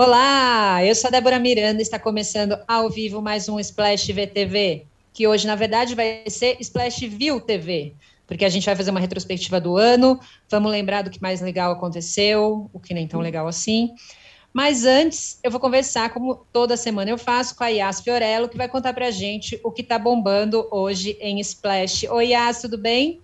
Olá, eu sou a Débora Miranda, está começando ao vivo mais um Splash VTV, que hoje, na verdade, vai ser Splash View TV, porque a gente vai fazer uma retrospectiva do ano, vamos lembrar do que mais legal aconteceu, o que nem tão legal assim. Mas antes, eu vou conversar, como toda semana eu faço, com a Yas Fiorello, que vai contar para a gente o que está bombando hoje em Splash. Oi, Yas, tudo bem?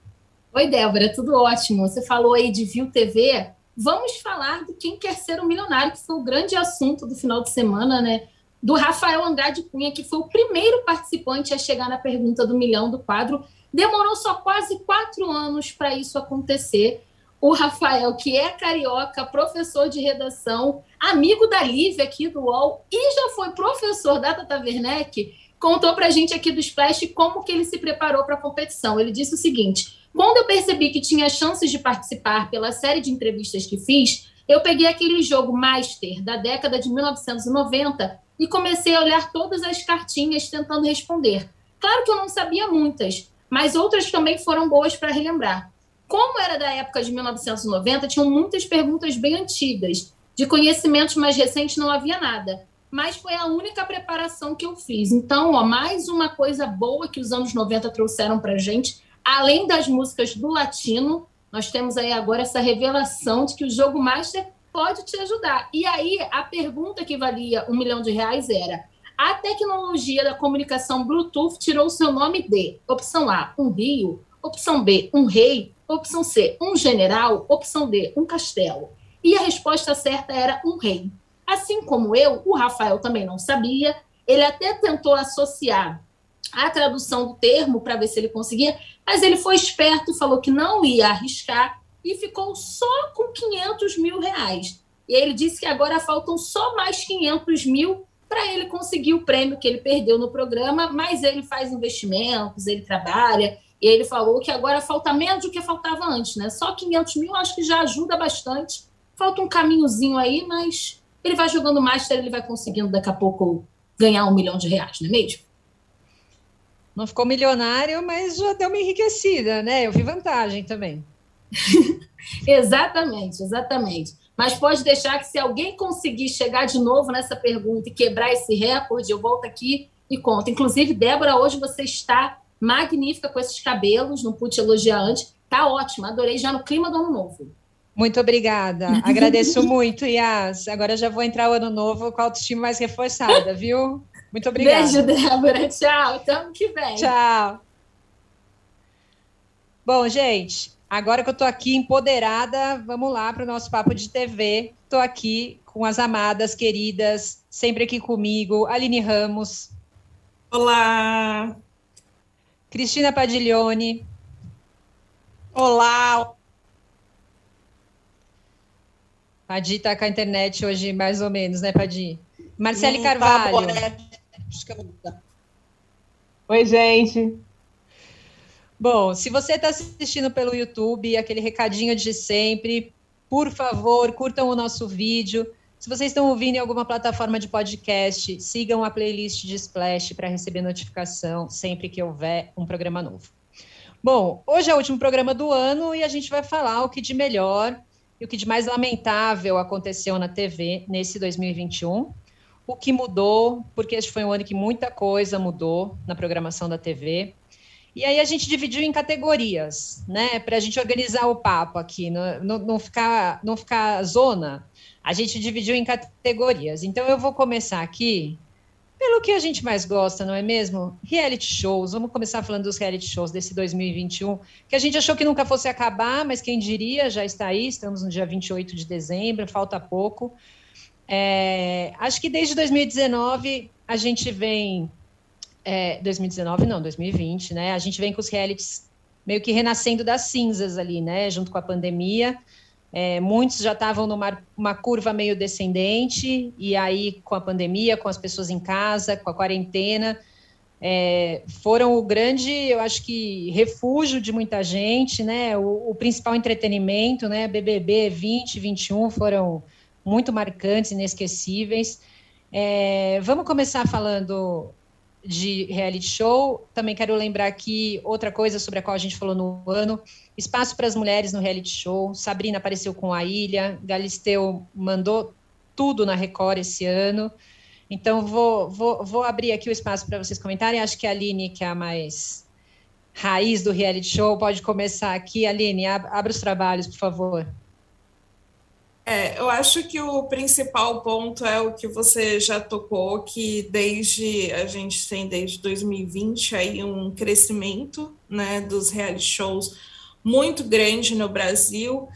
Oi, Débora, tudo ótimo. Você falou aí de View TV, vamos falar do Quem Quer Ser um Milionário, que foi o grande assunto do final de semana, né? Do Rafael Andrade Cunha, que foi o primeiro participante a chegar na pergunta do milhão do quadro. Demorou só quase quatro anos para isso acontecer. O Rafael, que é carioca, professor de redação, amigo da Lívia aqui do UOL e já foi professor da Tata Werneck, contou para a gente aqui do Splash como que ele se preparou para a competição. Ele disse o seguinte: quando eu percebi que tinha chances de participar pela série de entrevistas que fiz, eu peguei aquele jogo Master da década de 1990 e comecei a olhar todas as cartinhas tentando responder. Claro que eu não sabia muitas, mas outras também foram boas para relembrar. Como era da época de 1990, tinham muitas perguntas bem antigas. De conhecimentos mais recentes não havia nada. Mas foi a única preparação que eu fiz. Então, ó, mais uma coisa boa que os anos 90 trouxeram para gente além das músicas do latino, nós temos aí agora essa revelação de que o jogo master pode te ajudar. E aí a pergunta que valia um milhão de reais era: a tecnologia da comunicação Bluetooth tirou seu nome de opção A, um rio, opção B, um rei, opção C, um general, opção D, um castelo. E a resposta certa era um rei. Assim como eu, o Rafael também não sabia, ele até tentou associar a tradução do termo para ver se ele conseguia, mas ele foi esperto falou que não ia arriscar e ficou só com 500 mil reais. E ele disse que agora faltam só mais 500 mil para ele conseguir o prêmio que ele perdeu no programa, mas ele faz investimentos, ele trabalha, e ele falou que agora falta menos do que faltava antes, né? Só 500 mil acho que já ajuda bastante. Falta um caminhozinho aí, mas ele vai jogando Master, ele vai conseguindo daqui a pouco ganhar um milhão de reais, não é mesmo? Não ficou milionário, mas já deu uma enriquecida, né? Eu vi vantagem também. exatamente, exatamente. Mas pode deixar que se alguém conseguir chegar de novo nessa pergunta e quebrar esse recorde, eu volto aqui e conto. Inclusive, Débora, hoje você está magnífica com esses cabelos, não pude elogiar antes. Tá ótima, adorei já no clima do ano novo. Muito obrigada. Agradeço muito, Yas. Agora já vou entrar o ano novo com a autoestima mais reforçada, viu? Muito obrigada. Beijo, Débora. Tchau. Até ano que vem. Tchau. Bom, gente, agora que eu estou aqui empoderada, vamos lá para o nosso papo de TV. Estou aqui com as amadas, queridas, sempre aqui comigo, Aline Ramos. Olá. Cristina Padiglione. Olá. Padi está com a internet hoje, mais ou menos, né, Padi? Marcele hum, Carvalho. Tá Oi, gente. Bom, se você está assistindo pelo YouTube, aquele recadinho de sempre, por favor, curtam o nosso vídeo. Se vocês estão ouvindo em alguma plataforma de podcast, sigam a playlist de Splash para receber notificação sempre que houver um programa novo. Bom, hoje é o último programa do ano e a gente vai falar o que de melhor e o que de mais lamentável aconteceu na TV nesse 2021 o que mudou, porque este foi um ano que muita coisa mudou na programação da TV. E aí a gente dividiu em categorias, né, para a gente organizar o papo aqui, não, não, não, ficar, não ficar zona. A gente dividiu em categorias. Então eu vou começar aqui pelo que a gente mais gosta, não é mesmo? Reality shows. Vamos começar falando dos reality shows desse 2021, que a gente achou que nunca fosse acabar, mas quem diria, já está aí, estamos no dia 28 de dezembro, falta pouco. É, acho que desde 2019 a gente vem. É, 2019 não, 2020, né? A gente vem com os realities meio que renascendo das cinzas ali, né? Junto com a pandemia. É, muitos já estavam numa uma curva meio descendente, e aí, com a pandemia, com as pessoas em casa, com a quarentena, é, foram o grande, eu acho que, refúgio de muita gente, né? O, o principal entretenimento, né? BBB 20, 21 foram muito marcantes, inesquecíveis. É, vamos começar falando de reality show. Também quero lembrar aqui outra coisa sobre a qual a gente falou no ano: espaço para as mulheres no reality show. Sabrina apareceu com a Ilha, Galisteu mandou tudo na Record esse ano. Então, vou, vou, vou abrir aqui o espaço para vocês comentarem. Acho que a Aline, que é a mais raiz do reality show, pode começar aqui. Aline, abra os trabalhos, por favor. É, eu acho que o principal ponto é o que você já tocou, que desde a gente tem desde 2020 aí um crescimento né, dos reality shows muito grande no Brasil.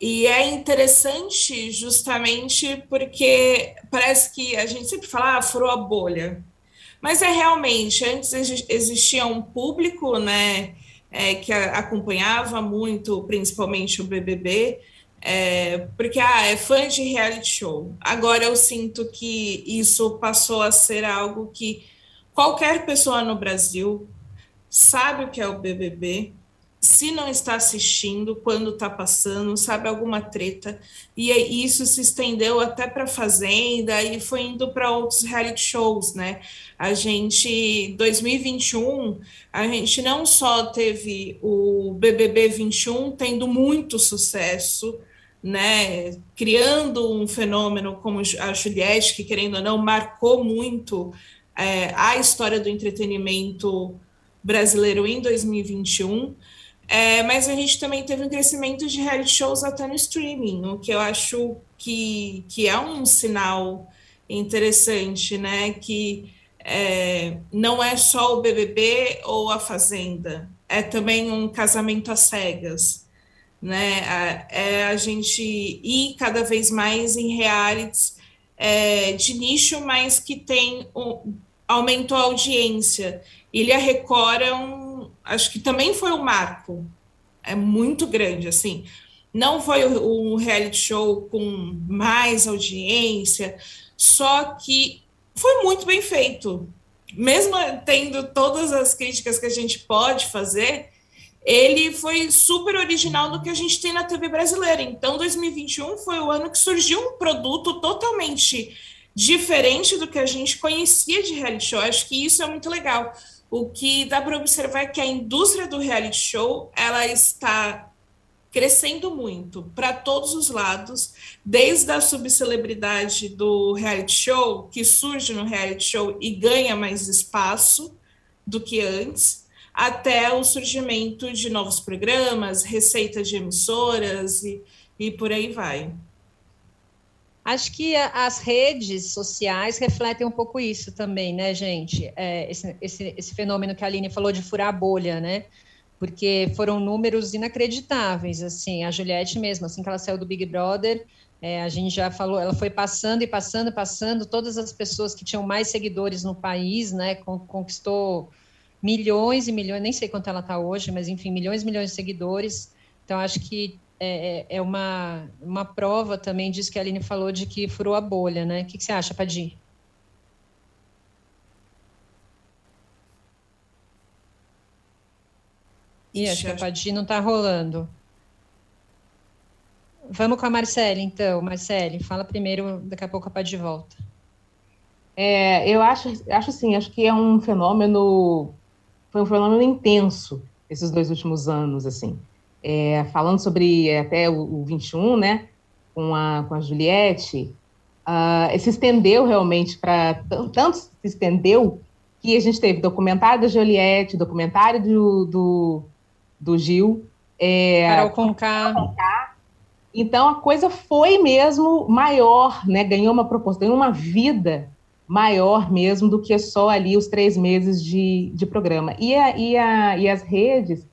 E é interessante justamente porque parece que a gente sempre fala, ah, furou a bolha. Mas é realmente, antes existia um público, né, é, que acompanhava muito, principalmente o BBB, é, porque ah, é fã de reality show. Agora eu sinto que isso passou a ser algo que qualquer pessoa no Brasil sabe o que é o BBB, se não está assistindo, quando está passando, sabe alguma treta, e isso se estendeu até para Fazenda e foi indo para outros reality shows, né? A gente, 2021, a gente não só teve o BBB 21 tendo muito sucesso, né, criando um fenômeno como a Juliette, que querendo ou não marcou muito é, a história do entretenimento brasileiro em 2021, é, mas a gente também teve um crescimento de reality shows até no streaming, o que eu acho que, que é um sinal interessante, né? Que é, não é só o BBB ou a Fazenda, é também um casamento às cegas, né? É a gente ir cada vez mais em realities é, de nicho, mas que tem um, aumentou a audiência. Ele a Record é um acho que também foi um marco. É muito grande, assim. Não foi um reality show com mais audiência, só que foi muito bem feito. Mesmo tendo todas as críticas que a gente pode fazer, ele foi super original do que a gente tem na TV brasileira. Então, 2021 foi o ano que surgiu um produto totalmente diferente do que a gente conhecia de reality show. Acho que isso é muito legal o que dá para observar é que a indústria do reality show ela está crescendo muito para todos os lados, desde a subcelebridade do reality show, que surge no reality show e ganha mais espaço do que antes, até o surgimento de novos programas, receitas de emissoras e, e por aí vai. Acho que as redes sociais refletem um pouco isso também, né, gente? É, esse, esse, esse, fenômeno que a Aline falou de furar a bolha, né? Porque foram números inacreditáveis, assim, a Juliette mesmo, assim que ela saiu do Big Brother, é, a gente já falou, ela foi passando e passando, passando, todas as pessoas que tinham mais seguidores no país, né, conquistou milhões e milhões, nem sei quanto ela está hoje, mas enfim, milhões e milhões de seguidores. Então, acho que é, é, é uma, uma prova também disso que a Aline falou de que furou a bolha, né? O que, que você acha, Padir? E acho que a Padir não está rolando. Vamos com a Marcele, então. Marcele, fala primeiro, daqui a pouco a Padir volta. É, eu acho, acho assim, acho que é um fenômeno, foi um fenômeno intenso esses dois últimos anos, assim é, falando sobre é, até o, o 21, né, com a, com a Juliette, uh, se estendeu realmente para. Tanto se estendeu que a gente teve documentário da Juliette, documentário do, do, do Gil. É, Carol Conká. Então a coisa foi mesmo maior, né? Ganhou uma proporção, ganhou uma vida maior mesmo do que só ali os três meses de, de programa. E, a, e, a, e as redes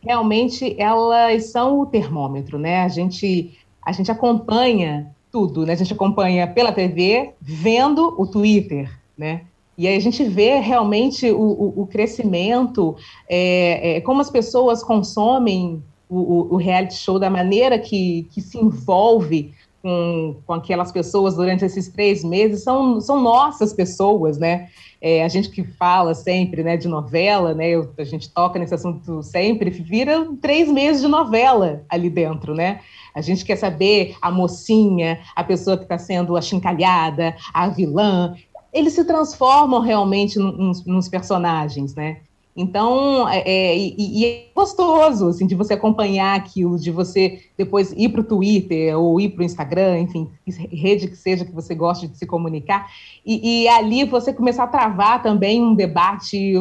realmente elas são o termômetro, né? A gente, a gente acompanha tudo, né? A gente acompanha pela TV, vendo o Twitter, né? E aí a gente vê realmente o, o, o crescimento, é, é, como as pessoas consomem o, o, reality show, da maneira que, que se envolve com, com aquelas pessoas durante esses três meses, são, são nossas pessoas, né? É, a gente que fala sempre né, de novela, né, eu, a gente toca nesse assunto sempre, vira três meses de novela ali dentro, né? A gente quer saber a mocinha, a pessoa que está sendo achincalhada, a vilã. Eles se transformam realmente nos, nos personagens, né? Então, é, é e, e, é gostoso, assim, de você acompanhar aquilo, de você depois ir para o Twitter ou ir para o Instagram, enfim, rede que seja que você goste de se comunicar, e, e, ali você começar a travar também um debate,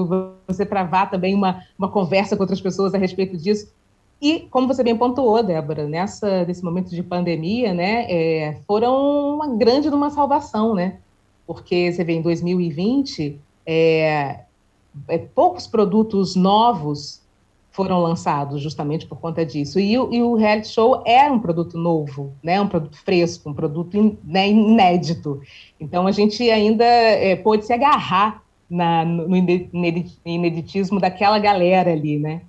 você travar também uma, uma conversa com outras pessoas a respeito disso. E, como você bem pontuou, Débora, nessa, nesse momento de pandemia, né, é, foram uma grande uma salvação, né? Porque você vê, em 2020, é, é, poucos produtos novos foram lançados justamente por conta disso. E, e, o reality show era um produto novo, né? um produto fresco, um produto in, né, inédito. Então a gente ainda é, pôde se agarrar na, no ineditismo daquela galera ali, né?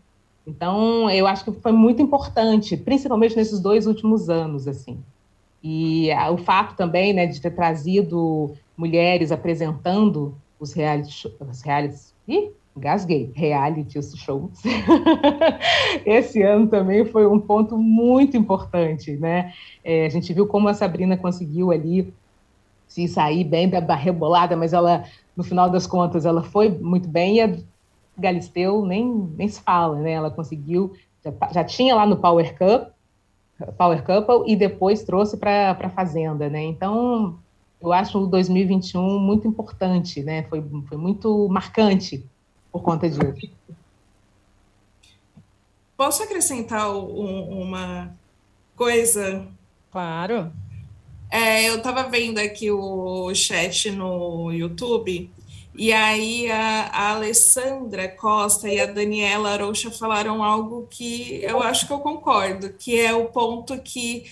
Então eu acho que foi muito importante, principalmente nesses dois últimos anos, assim. E a, o fato também, né, de ter trazido mulheres apresentando os reality, os realities Ih, gasguei. Reality shows. Esse ano também foi um ponto muito importante, né? É, a gente viu como a Sabrina conseguiu ali se sair bem da rebolada, mas ela, no final das contas, ela foi muito bem e a Galisteu nem, nem se fala, né? Ela conseguiu, já, já tinha lá no Power Cup, Power Couple e depois trouxe para a Fazenda, né? Então, eu acho o 2021 muito importante, né? Foi, foi muito marcante por conta disso. Posso acrescentar um, uma coisa? Claro. É, eu estava vendo aqui o chat no YouTube, e aí a, a, Alessandra Costa e a Daniela Arouxa falaram algo que eu acho que eu concordo, que é o ponto que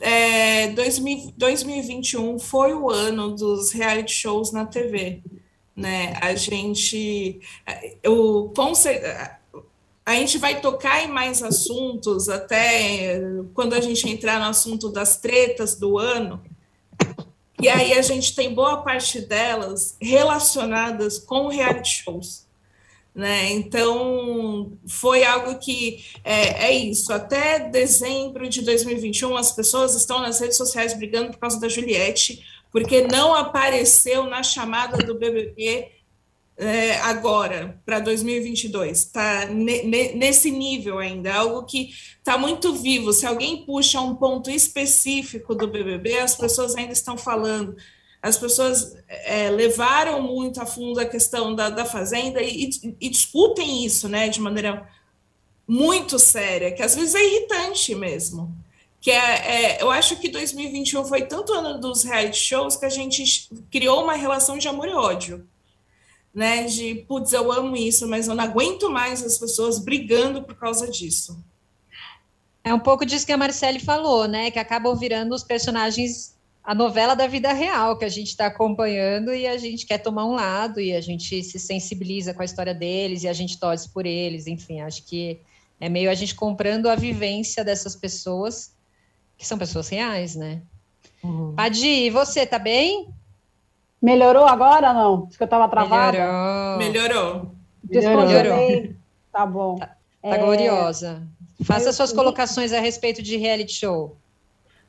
é, 2000, 2021 foi o ano dos reality shows na TV. Né? A gente. O, a gente vai tocar em mais assuntos, até quando a gente entrar no assunto das tretas do ano. E aí a gente tem boa parte delas relacionadas com reality shows. Né? Então, foi algo que é, é, isso. Até dezembro de 2021, as pessoas estão nas redes sociais brigando por causa da Juliette, porque não apareceu na chamada do BBB é, agora, para 2022. Está nesse nível ainda, algo que está muito vivo. Se alguém puxa um ponto específico do BBB, as pessoas ainda estão falando as pessoas é, levaram muito a fundo a questão da, da fazenda e, e, discutem isso né, de maneira muito séria, que às vezes é irritante mesmo. Que é, é, eu acho que 2021 foi tanto ano dos reality shows que a gente criou uma relação de amor e ódio. Né, de putz, eu amo isso, mas eu não aguento mais as pessoas brigando por causa disso. É um pouco disso que a Marcele falou, né? Que acabam virando os personagens a novela da vida real que a gente está acompanhando e a gente quer tomar um lado e a gente se sensibiliza com a história deles e a gente torce por eles, enfim, acho que é meio a gente comprando a vivência dessas pessoas, que são pessoas reais, né? Uhum. Adi, e você, tá bem? Melhorou agora não? Acho que eu estava travada. Melhorou. Melhorou. Melhorou. Tá bom. Tá, tá é... gloriosa. Faça eu, suas colocações a respeito de reality show.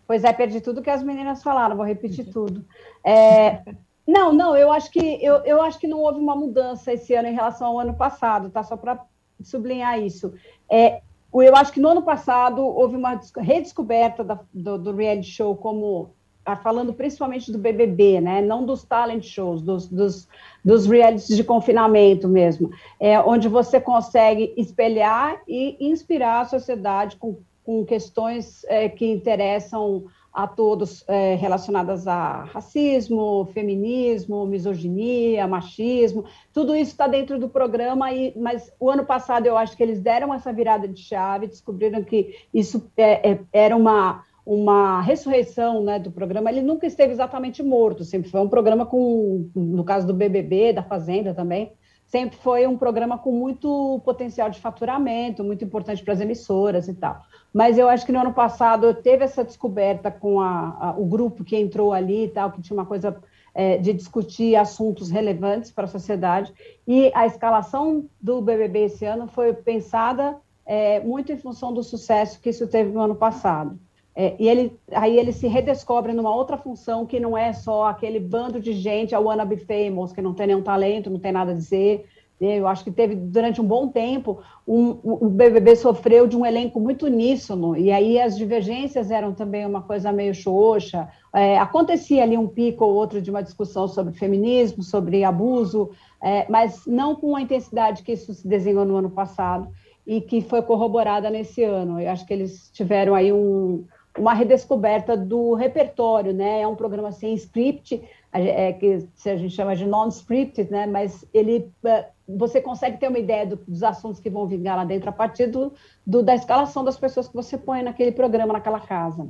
Pois é, perdi tudo que as meninas falaram, vou repetir tudo. É, não, não, eu acho que eu, eu acho que não houve uma mudança esse ano em relação ao ano passado, tá? Só para sublinhar isso. É, eu acho que no ano passado houve uma redescoberta da, do, do reality show como tá falando principalmente do BBB, né? Não dos talent shows, dos, dos, dos realities de confinamento mesmo, é, onde você consegue espelhar e inspirar a sociedade com com questões é, que interessam a todos é, relacionadas a racismo, feminismo, misoginia, machismo, tudo isso está dentro do programa, e, mas o ano passado eu acho que eles deram essa virada de chave, descobriram que isso é, é, era uma, uma ressurreição né, do programa, ele nunca esteve exatamente morto, sempre foi um programa com, no caso do BBB, da Fazenda também, sempre foi um programa com muito potencial de faturamento, muito importante para as emissoras e tal. Mas eu acho que no ano passado teve essa descoberta com a, a, o grupo que entrou ali e tal, que tinha uma coisa é, de discutir assuntos relevantes para a sociedade. E a escalação do BBB esse ano foi pensada é, muito em função do sucesso que isso teve no ano passado. É, e ele, aí ele se redescobre numa outra função que não é só aquele bando de gente, a wanna be famous, que não tem nenhum talento, não tem nada a dizer, Eu acho que teve, durante um bom tempo, um, o BBB sofreu de um elenco muito uníssono, e aí as divergências eram também uma coisa meio xoxa. É, acontecia ali um pico ou outro de uma discussão sobre feminismo, sobre abuso, é, mas não com a intensidade que isso se desenhou no ano passado e que foi corroborada nesse ano. Eu acho que eles tiveram aí um, uma redescoberta do repertório, né? É um programa sem script, é, que a gente chama de non-scripted, né? Mas ele, é, você consegue ter uma ideia do, dos assuntos que vão vingar lá dentro a partir do, do, da escalação das pessoas que você põe naquele programa, naquela casa.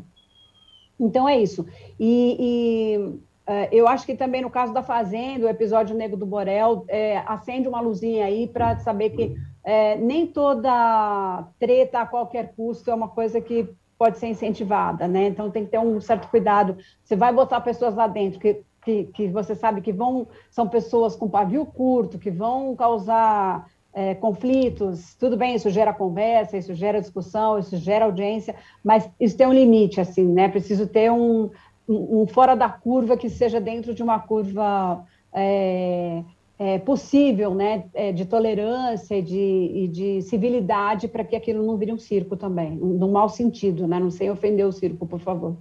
Então é isso. E, e é, eu acho que também no caso da Fazenda, o episódio Negro do Borel é, acende uma luzinha aí para saber que é, nem toda treta a qualquer custo é uma coisa que pode ser incentivada, né? Então tem que ter um certo cuidado. Você vai botar pessoas lá dentro que, que, que você sabe que vão são pessoas com pavio curto, que vão causar é, conflitos. Tudo bem, isso gera conversa, isso gera discussão, isso gera audiência, mas isso tem um limite, assim, né? Preciso ter um, um, um fora da curva que seja dentro de uma curva é, é, possível, né, é, de tolerância e de, e de civilidade para que aquilo não vire um circo também, no mau sentido, né, não sei ofender o circo, por favor.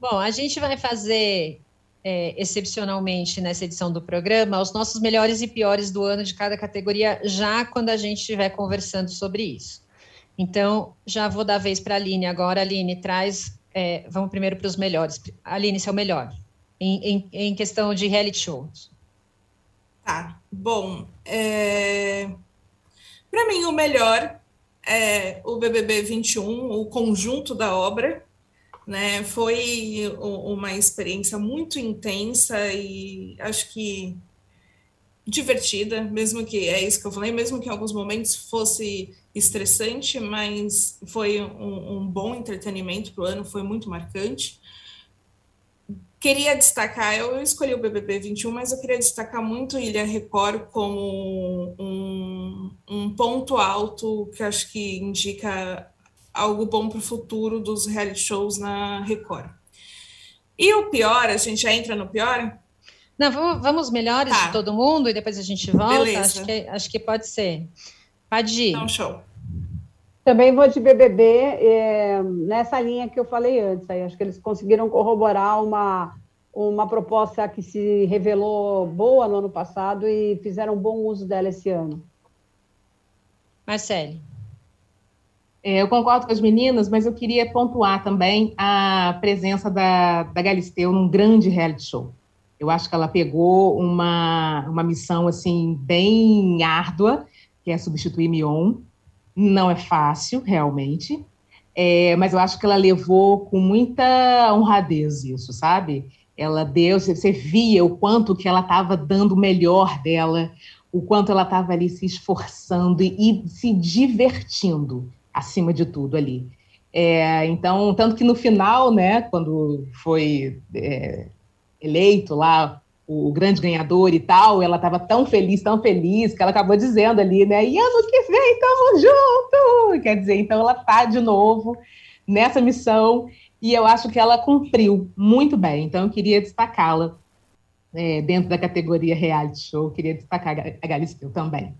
Bom, a gente vai fazer é, excepcionalmente nessa edição do programa os nossos melhores e piores do ano de cada categoria, já quando a gente estiver conversando sobre isso. Então, já vou dar vez para a Aline agora. Aline, traz. É, vamos primeiro para os melhores. Aline, seu melhor, em, em, em questão de reality shows. Tá, bom. É... Para mim, o melhor é o BBB 21, o conjunto da obra. Né? Foi uma experiência muito intensa e acho que divertida, mesmo que é isso que eu falei, mesmo que em alguns momentos fosse estressante, mas foi um, um bom entretenimento para o ano, foi muito marcante queria destacar, eu escolhi o BBB 21, mas eu queria destacar muito Ilha Record como um, um ponto alto que acho que indica algo bom para o futuro dos reality shows na Record. E o pior, a gente já entra no pior? Não, vamos, vamos melhores tá. de todo mundo e depois a gente volta. Beleza. Acho que, acho que pode ser. Pode ir. Então, show. Também vou de BBB é, nessa linha que eu falei antes. Aí, acho que eles conseguiram corroborar uma, uma proposta que se revelou boa no ano passado e fizeram um bom uso dela esse ano. Marcele. É, eu concordo com as meninas, mas eu queria pontuar também a presença da, da Galisteu num grande reality show. Eu acho que ela pegou uma, uma missão assim bem árdua, que é substituir Mion, não é fácil, realmente, é, mas eu acho que ela levou com muita honradez isso, sabe? Ela deu, você via o quanto que ela estava dando o melhor dela, o quanto ela estava ali se esforçando e, e, se divertindo, acima de tudo ali. É, então, tanto que no final, né, quando foi é, eleito lá o grande ganhador e tal, ela estava tão feliz, tão feliz, que ela acabou dizendo ali, né? E ano que vem estamos juntos! Quer dizer, então ela está de novo nessa missão e eu acho que ela cumpriu muito bem. Então eu queria destacá-la é, dentro da categoria reality show, queria destacar a Galisteu também.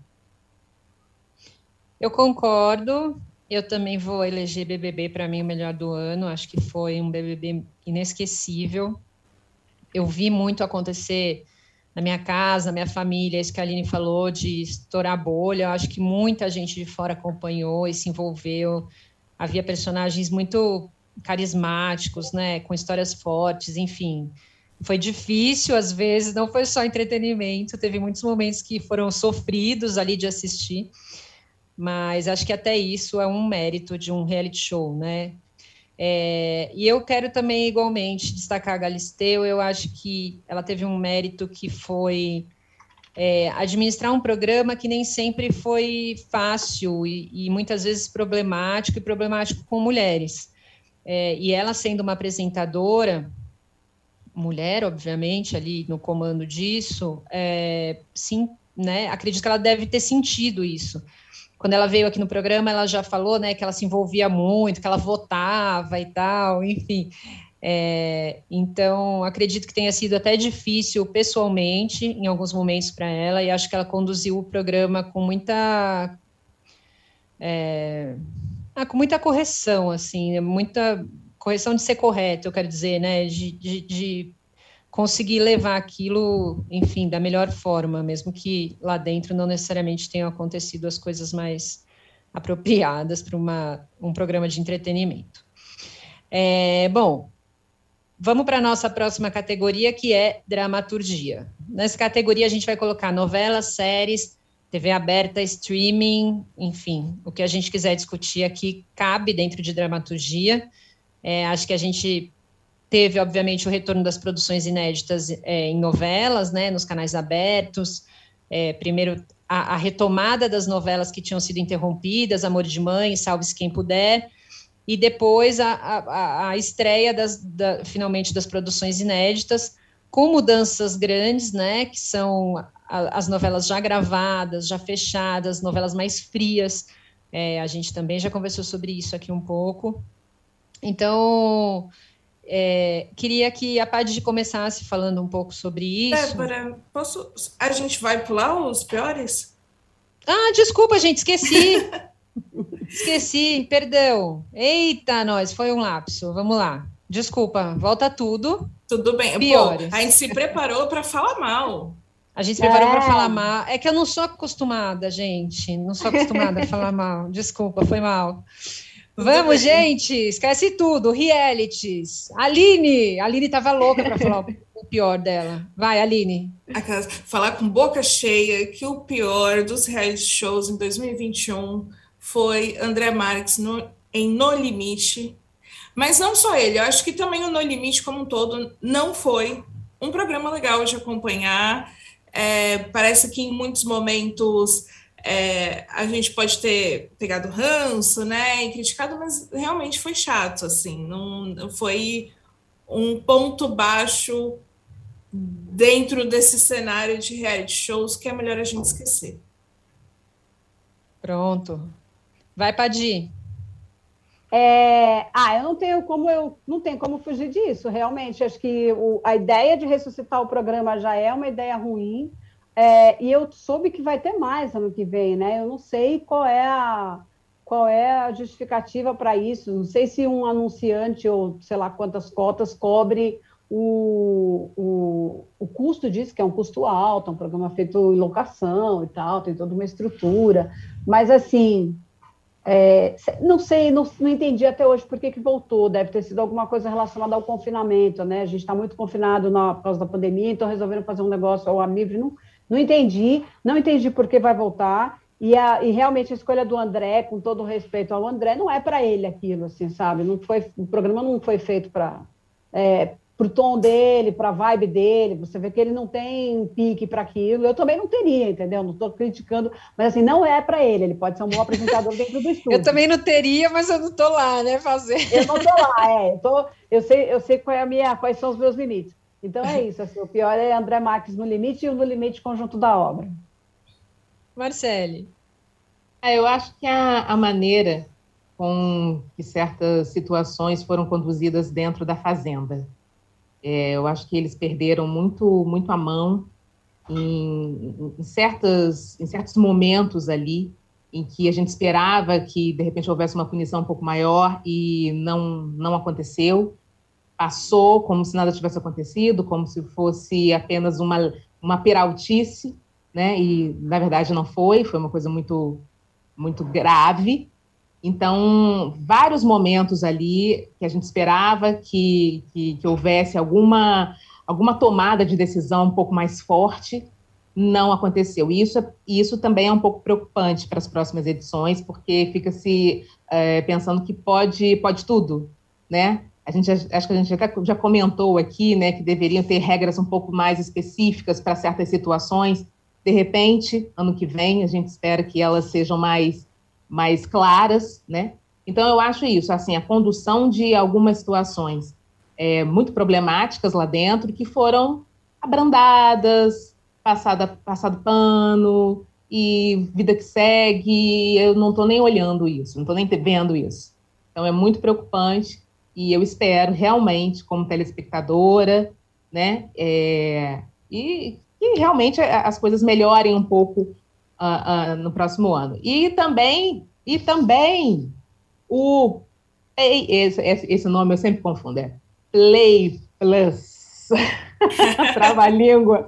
Eu concordo. Eu também vou eleger BBB para mim o melhor do ano. Acho que foi um BBB inesquecível eu vi muito acontecer na minha casa, na minha família, isso que a Aline falou de estourar bolha, eu acho que muita gente de fora acompanhou e se envolveu. Havia personagens muito carismáticos, né, com histórias fortes, enfim. Foi difícil às vezes, não foi só entretenimento, teve muitos momentos que foram sofridos ali de assistir. Mas acho que até isso é um mérito de um reality show, né? É, e eu quero também, igualmente, destacar a Galisteu. Eu acho que ela teve um mérito que foi é, administrar um programa que nem sempre foi fácil e, e muitas vezes problemático e problemático com mulheres. É, e ela sendo uma apresentadora, mulher, obviamente, ali no comando disso, é, sim, né, acredito que ela deve ter sentido isso quando ela veio aqui no programa, ela já falou, né, que ela se envolvia muito, que ela votava e tal, enfim. É, então, acredito que tenha sido até difícil pessoalmente em alguns momentos para ela, e acho que ela conduziu o programa com muita. É, ah, com muita correção, assim, muita correção de ser correto, eu quero dizer, né? De, de, de, conseguir levar aquilo, enfim, da melhor forma, mesmo que lá dentro não necessariamente tenham acontecido as coisas mais apropriadas para um programa de entretenimento. É, bom, vamos para a nossa próxima categoria, que é dramaturgia. Nessa categoria, a gente vai colocar novelas, séries, TV aberta, streaming, enfim, o que a gente quiser discutir aqui cabe dentro de dramaturgia. É, acho que a gente teve, obviamente, o retorno das produções inéditas é, em novelas, né, nos canais abertos. É, primeiro, a, a, retomada das novelas que tinham sido interrompidas, Amor de Mãe, Salve-se Quem Puder, e depois a, a, a estreia, das, da, finalmente, das produções inéditas, com mudanças grandes, né, que são as novelas já gravadas, já fechadas, novelas mais frias. É, a gente também já conversou sobre isso aqui um pouco. Então, é, queria que a Padre começasse falando um pouco sobre isso. Débora, posso... a gente vai pular os piores? Ah, desculpa, gente, esqueci. esqueci, perdão. Eita, nós, foi um lapso. Vamos lá. Desculpa, volta tudo. Tudo bem. Piores. Pô, a gente se preparou para falar mal. A gente se preparou é. para falar mal. É que eu não sou acostumada, gente. Não sou acostumada a falar mal. Desculpa, foi mal. Vamos, gente, esquece tudo. Realities. Aline, Aline estava louca para falar o pior dela. Vai, Aline. falar com boca cheia que o pior dos reality shows em 2021 foi André Marques no, em No Limite. Mas não só ele, eu acho que também o No Limite como um todo não foi um programa legal de acompanhar. É, parece que em muitos momentos é, a gente pode ter pegado ranço, né, e criticado, mas realmente foi chato, assim, não foi um ponto baixo dentro desse cenário de reality shows que é melhor a gente esquecer. Pronto. Vai, Padir. É, ah, eu não tenho como eu não tenho como fugir disso. Realmente, acho que o, a ideia de ressuscitar o programa já é uma ideia ruim. É, e eu soube que vai ter mais ano que vem, né? Eu não sei qual é a, qual é a justificativa para isso. Não sei se um anunciante ou sei lá quantas cotas cobre o, o, o custo disso, que é um custo alto, é um programa feito em locação e tal, tem toda uma estrutura. Mas, assim, é, não sei, não, não, entendi até hoje por que, que voltou. Deve ter sido alguma coisa relacionada ao confinamento, né? A gente está muito confinado na, por causa da pandemia, então resolveram fazer um negócio ao ar livre. Não, não entendi, não entendi por que vai voltar. E, a, e realmente a escolha do André, com todo respeito ao André, não é para ele aquilo, assim, sabe? Não foi, o programa não foi feito para é, o tom dele, para a vibe dele. Você vê que ele não tem pique para aquilo. Eu também não teria, entendeu? Não estou criticando, mas assim, não é para ele. Ele pode ser um bom apresentador dentro do estúdio. Eu também não teria, mas eu não estou lá, né? Fazer. Eu não estou lá, é. Eu, tô, eu, sei, eu sei qual é a minha, quais são os meus limites. Então é isso, assim, o pior é André Marques no limite e o no limite conjunto da obra. Marcele. É, eu acho que a, a maneira com que certas situações foram conduzidas dentro da fazenda. É, eu acho que eles perderam muito, muito a mão em, em, certas, em certos momentos ali em que a gente esperava que de repente houvesse uma punição um pouco maior e não não aconteceu passou como se nada tivesse acontecido, como se fosse apenas uma, uma peraltice, né? E na verdade não foi, foi uma coisa muito muito grave. Então, vários momentos ali que a gente esperava que, que, que houvesse alguma, alguma tomada de decisão um pouco mais forte, não aconteceu. E isso, isso também é um pouco preocupante para as próximas edições, porque fica se é, pensando que pode, pode tudo, né? A gente acho que a gente até já comentou aqui, né, que deveriam ter regras um pouco mais específicas para certas situações. De repente, ano que vem, a gente espera que elas sejam mais mais claras, né? Então eu acho isso, assim, a condução de algumas situações é, muito problemáticas lá dentro que foram abrandadas, passada, passado pano e vida que segue. Eu não estou nem olhando isso, não estou nem vendo isso. Então é muito preocupante e eu espero realmente, como telespectadora, né, é, e, e realmente as coisas melhorem um pouco uh, uh, no próximo ano. E também, e também o esse, esse nome eu sempre confundo, é Play Plus. Trava-língua.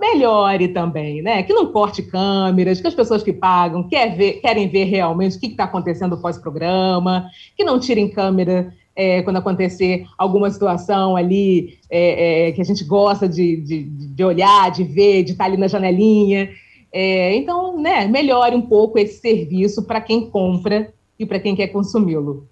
Melhore também, né? Que não corte câmeras, que as pessoas que pagam quer ver, querem ver realmente o que está acontecendo pós-programa, que não tirem câmera é, quando acontecer alguma situação ali é, é, que a gente gosta de, de, de, olhar, de ver, de estar ali na janelinha. É, então, né, melhore um pouco esse serviço para quem compra e para quem quer consumi-lo.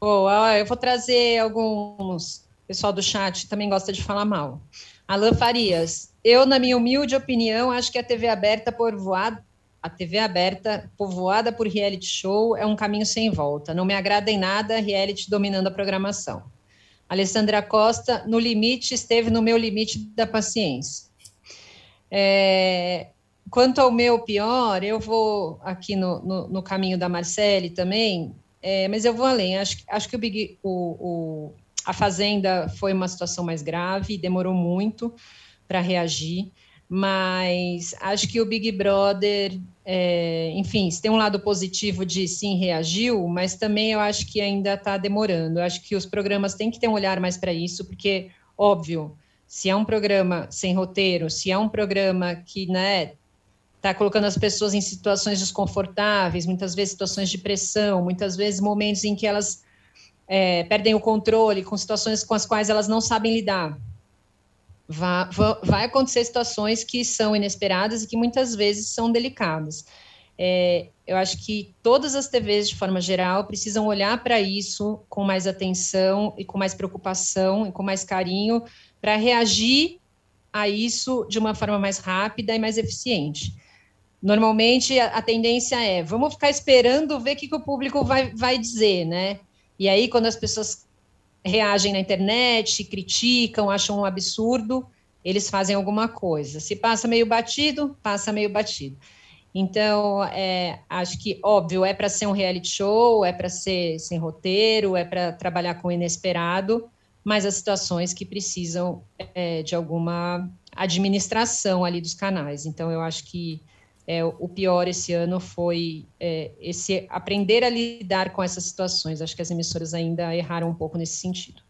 Boa, eu vou trazer alguns. O pessoal do chat também gosta de falar mal. Alan Farias, eu, na minha humilde opinião, acho que a TV aberta por voado a TV aberta, povoada por reality show, é um caminho sem volta. Não me agrada em nada reality dominando a programação. Alessandra Costa, no limite, esteve no meu limite da paciência. É, quanto ao meu pior, eu vou aqui no, no, no caminho da Marcele também, é, mas eu vou além. Acho, acho que o, Big, o, o, a Fazenda foi uma situação mais grave, demorou muito para reagir mas acho que o Big Brother, é, enfim, tem um lado positivo de sim reagiu, mas também eu acho que ainda está demorando. Eu acho que os programas têm que ter um olhar mais para isso, porque, óbvio, se é um programa sem roteiro, se é um programa que né, está colocando as pessoas em situações desconfortáveis, muitas vezes situações de pressão, muitas vezes momentos em que elas é, perdem o controle, com situações com as quais elas não sabem lidar vai, vai acontecer situações que são inesperadas e que muitas vezes são delicadas. É, eu acho que todas as TVs, de forma geral, precisam olhar para isso com mais atenção e com mais preocupação e com mais carinho para reagir a isso de uma forma mais rápida e mais eficiente. Normalmente, a, a tendência é, vamos ficar esperando ver o que, que o público vai, vai dizer, né? E aí, quando as pessoas reagem na internet, criticam, acham um absurdo, eles fazem alguma coisa. Se passa meio batido, passa meio batido. Então, é, acho que, óbvio, é para ser um reality show, é para ser sem roteiro, é para trabalhar com o inesperado, mas as situações que precisam é, de alguma administração ali dos canais. Então, eu acho que é, o pior esse ano foi é, esse aprender a lidar com essas situações. Acho que as emissoras ainda erraram um pouco nesse sentido.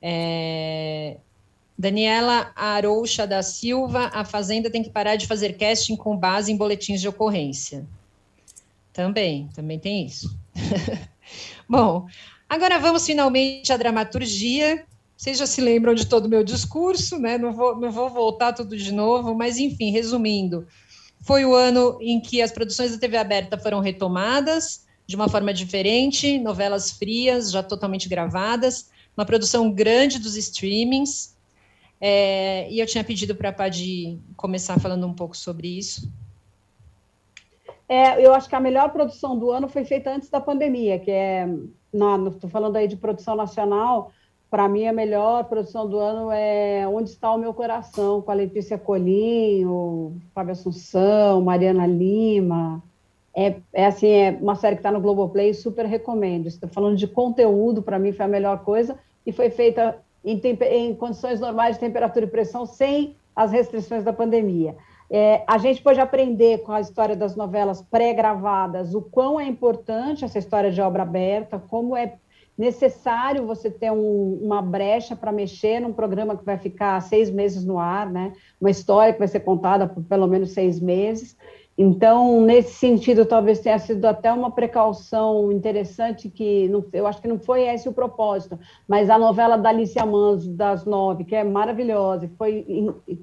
É, Daniela Arouxa da Silva, a Fazenda tem que parar de fazer casting com base em boletins de ocorrência. Também, também tem isso. Bom, agora vamos finalmente à dramaturgia. Vocês já se lembram de todo o meu discurso, né? Não vou, não vou voltar tudo de novo, mas enfim, resumindo, foi o ano em que as produções da TV aberta foram retomadas de uma forma diferente, novelas frias, já totalmente gravadas, uma produção grande dos streamings. É, e eu tinha pedido para a Padi começar falando um pouco sobre isso. É, eu acho que a melhor produção do ano foi feita antes da pandemia, que é, estou falando aí de produção nacional, para mim, a melhor produção do ano é Onde Está o Meu Coração, com a Letícia Colinho, Fábio Assunção, Mariana Lima. É, é assim, é uma série que está no Globoplay, super recomendo. Estou falando de conteúdo, para mim foi a melhor coisa, e foi feita em, em, condições normais de temperatura e pressão, sem as restrições da pandemia. É, a gente pode aprender com a história das novelas pré-gravadas o quão é importante essa história de obra aberta, como é necessário você ter um, uma brecha para mexer num programa que vai ficar seis meses no ar, né? Uma história que vai ser contada por pelo menos seis meses. Então, nesse sentido, talvez tenha sido até uma precaução interessante que não, eu acho que não foi esse o propósito, mas a novela da Alicia Manso, das nove, que é maravilhosa, foi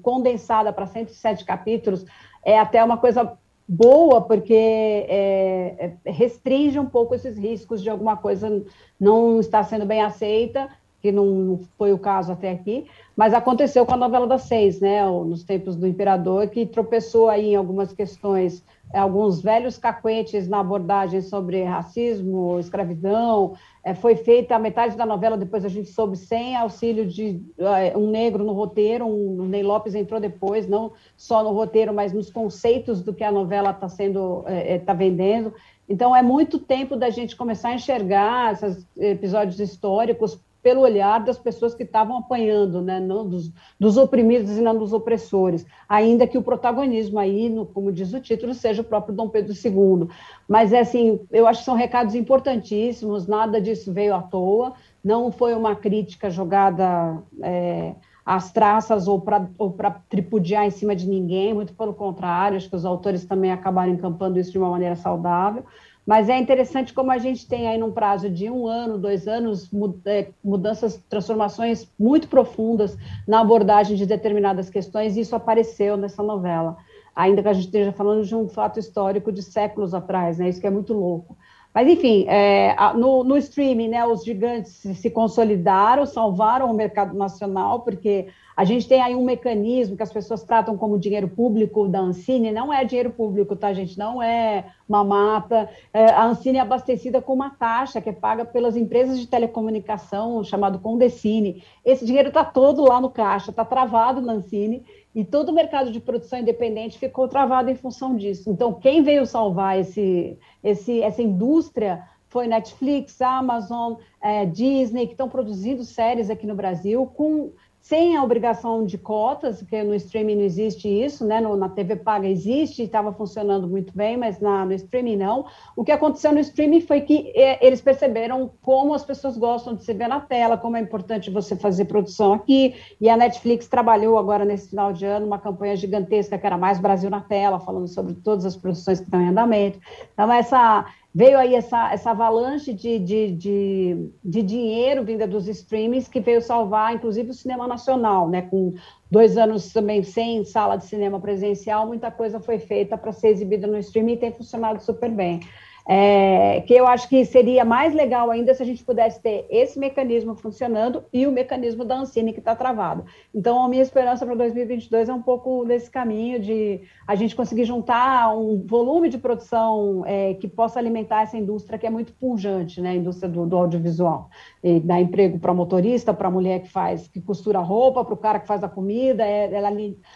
condensada para 107 capítulos, é até uma coisa boa, porque é, é, restringe um pouco esses riscos de alguma coisa não estar sendo bem aceita, que não foi o caso até aqui, mas aconteceu com a novela das seis, né, nos tempos do imperador, que tropeçou aí em algumas questões, alguns velhos cacuetes na abordagem sobre racismo, escravidão, é, foi feita a metade da novela, depois a gente soube, sem auxílio de uh, um negro no roteiro, um, o Ney Lopes entrou depois, não só no roteiro, mas nos conceitos do que a novela está sendo, está é, é, vendendo. Então, é muito tempo da gente começar a enxergar esses episódios históricos pelo olhar das pessoas que estavam apanhando, né, não dos, dos, oprimidos e não dos opressores, ainda que o protagonismo aí, no, como diz o título, seja o próprio Dom Pedro II. Mas, é assim, eu acho que são recados importantíssimos, nada disso veio à toa, não foi uma crítica jogada é, às traças ou para tripudiar em cima de ninguém, muito pelo contrário, acho que os autores também acabaram encampando isso de uma maneira saudável, mas é interessante como a gente tem aí num prazo de um ano, dois anos, é, mudanças, transformações muito profundas na abordagem de determinadas questões, e isso apareceu nessa novela. Ainda que a gente esteja falando de um fato histórico de séculos atrás, né? Isso que é muito louco. Mas, enfim, é, no, no, streaming, né, os gigantes se consolidaram, salvaram o mercado nacional, porque a gente tem aí um mecanismo que as pessoas tratam como dinheiro público da Ancine, não é dinheiro público, tá, gente? Não é uma mata. É, a Ancine é abastecida com uma taxa que é paga pelas empresas de telecomunicação, chamado Condecine. Esse dinheiro está todo lá no caixa, está travado na Ancine, e todo o mercado de produção independente ficou travado em função disso. Então, quem veio salvar esse, esse, essa indústria foi Netflix, Amazon, é, Disney, que estão produzindo séries aqui no Brasil com sem a obrigação de cotas, porque no streaming não existe isso, né? No, na TV paga existe, estava funcionando muito bem, mas na, no streaming não. O que aconteceu no streaming foi que é, eles perceberam como as pessoas gostam de se ver na tela, como é importante você fazer produção aqui, e a Netflix trabalhou agora nesse final de ano uma campanha gigantesca que era mais Brasil na tela, falando sobre todas as produções que estão em andamento. Então, essa veio aí essa, essa avalanche de, de, de, de, dinheiro vinda dos streamings que veio salvar, inclusive, o cinema nacional, né? Com dois anos também sem sala de cinema presencial, muita coisa foi feita para ser exibida no streaming e tem funcionado super bem. É, que eu acho que seria mais legal ainda se a gente pudesse ter esse mecanismo funcionando e o mecanismo da Ancine que está travado. Então, a minha esperança para 2022 é um pouco nesse caminho de a gente conseguir juntar um volume de produção é, que possa alimentar essa indústria que é muito pujante, né, a indústria do, do audiovisual. E dá emprego para motorista, para a mulher que faz, que costura roupa, para o cara que faz a comida, é, ela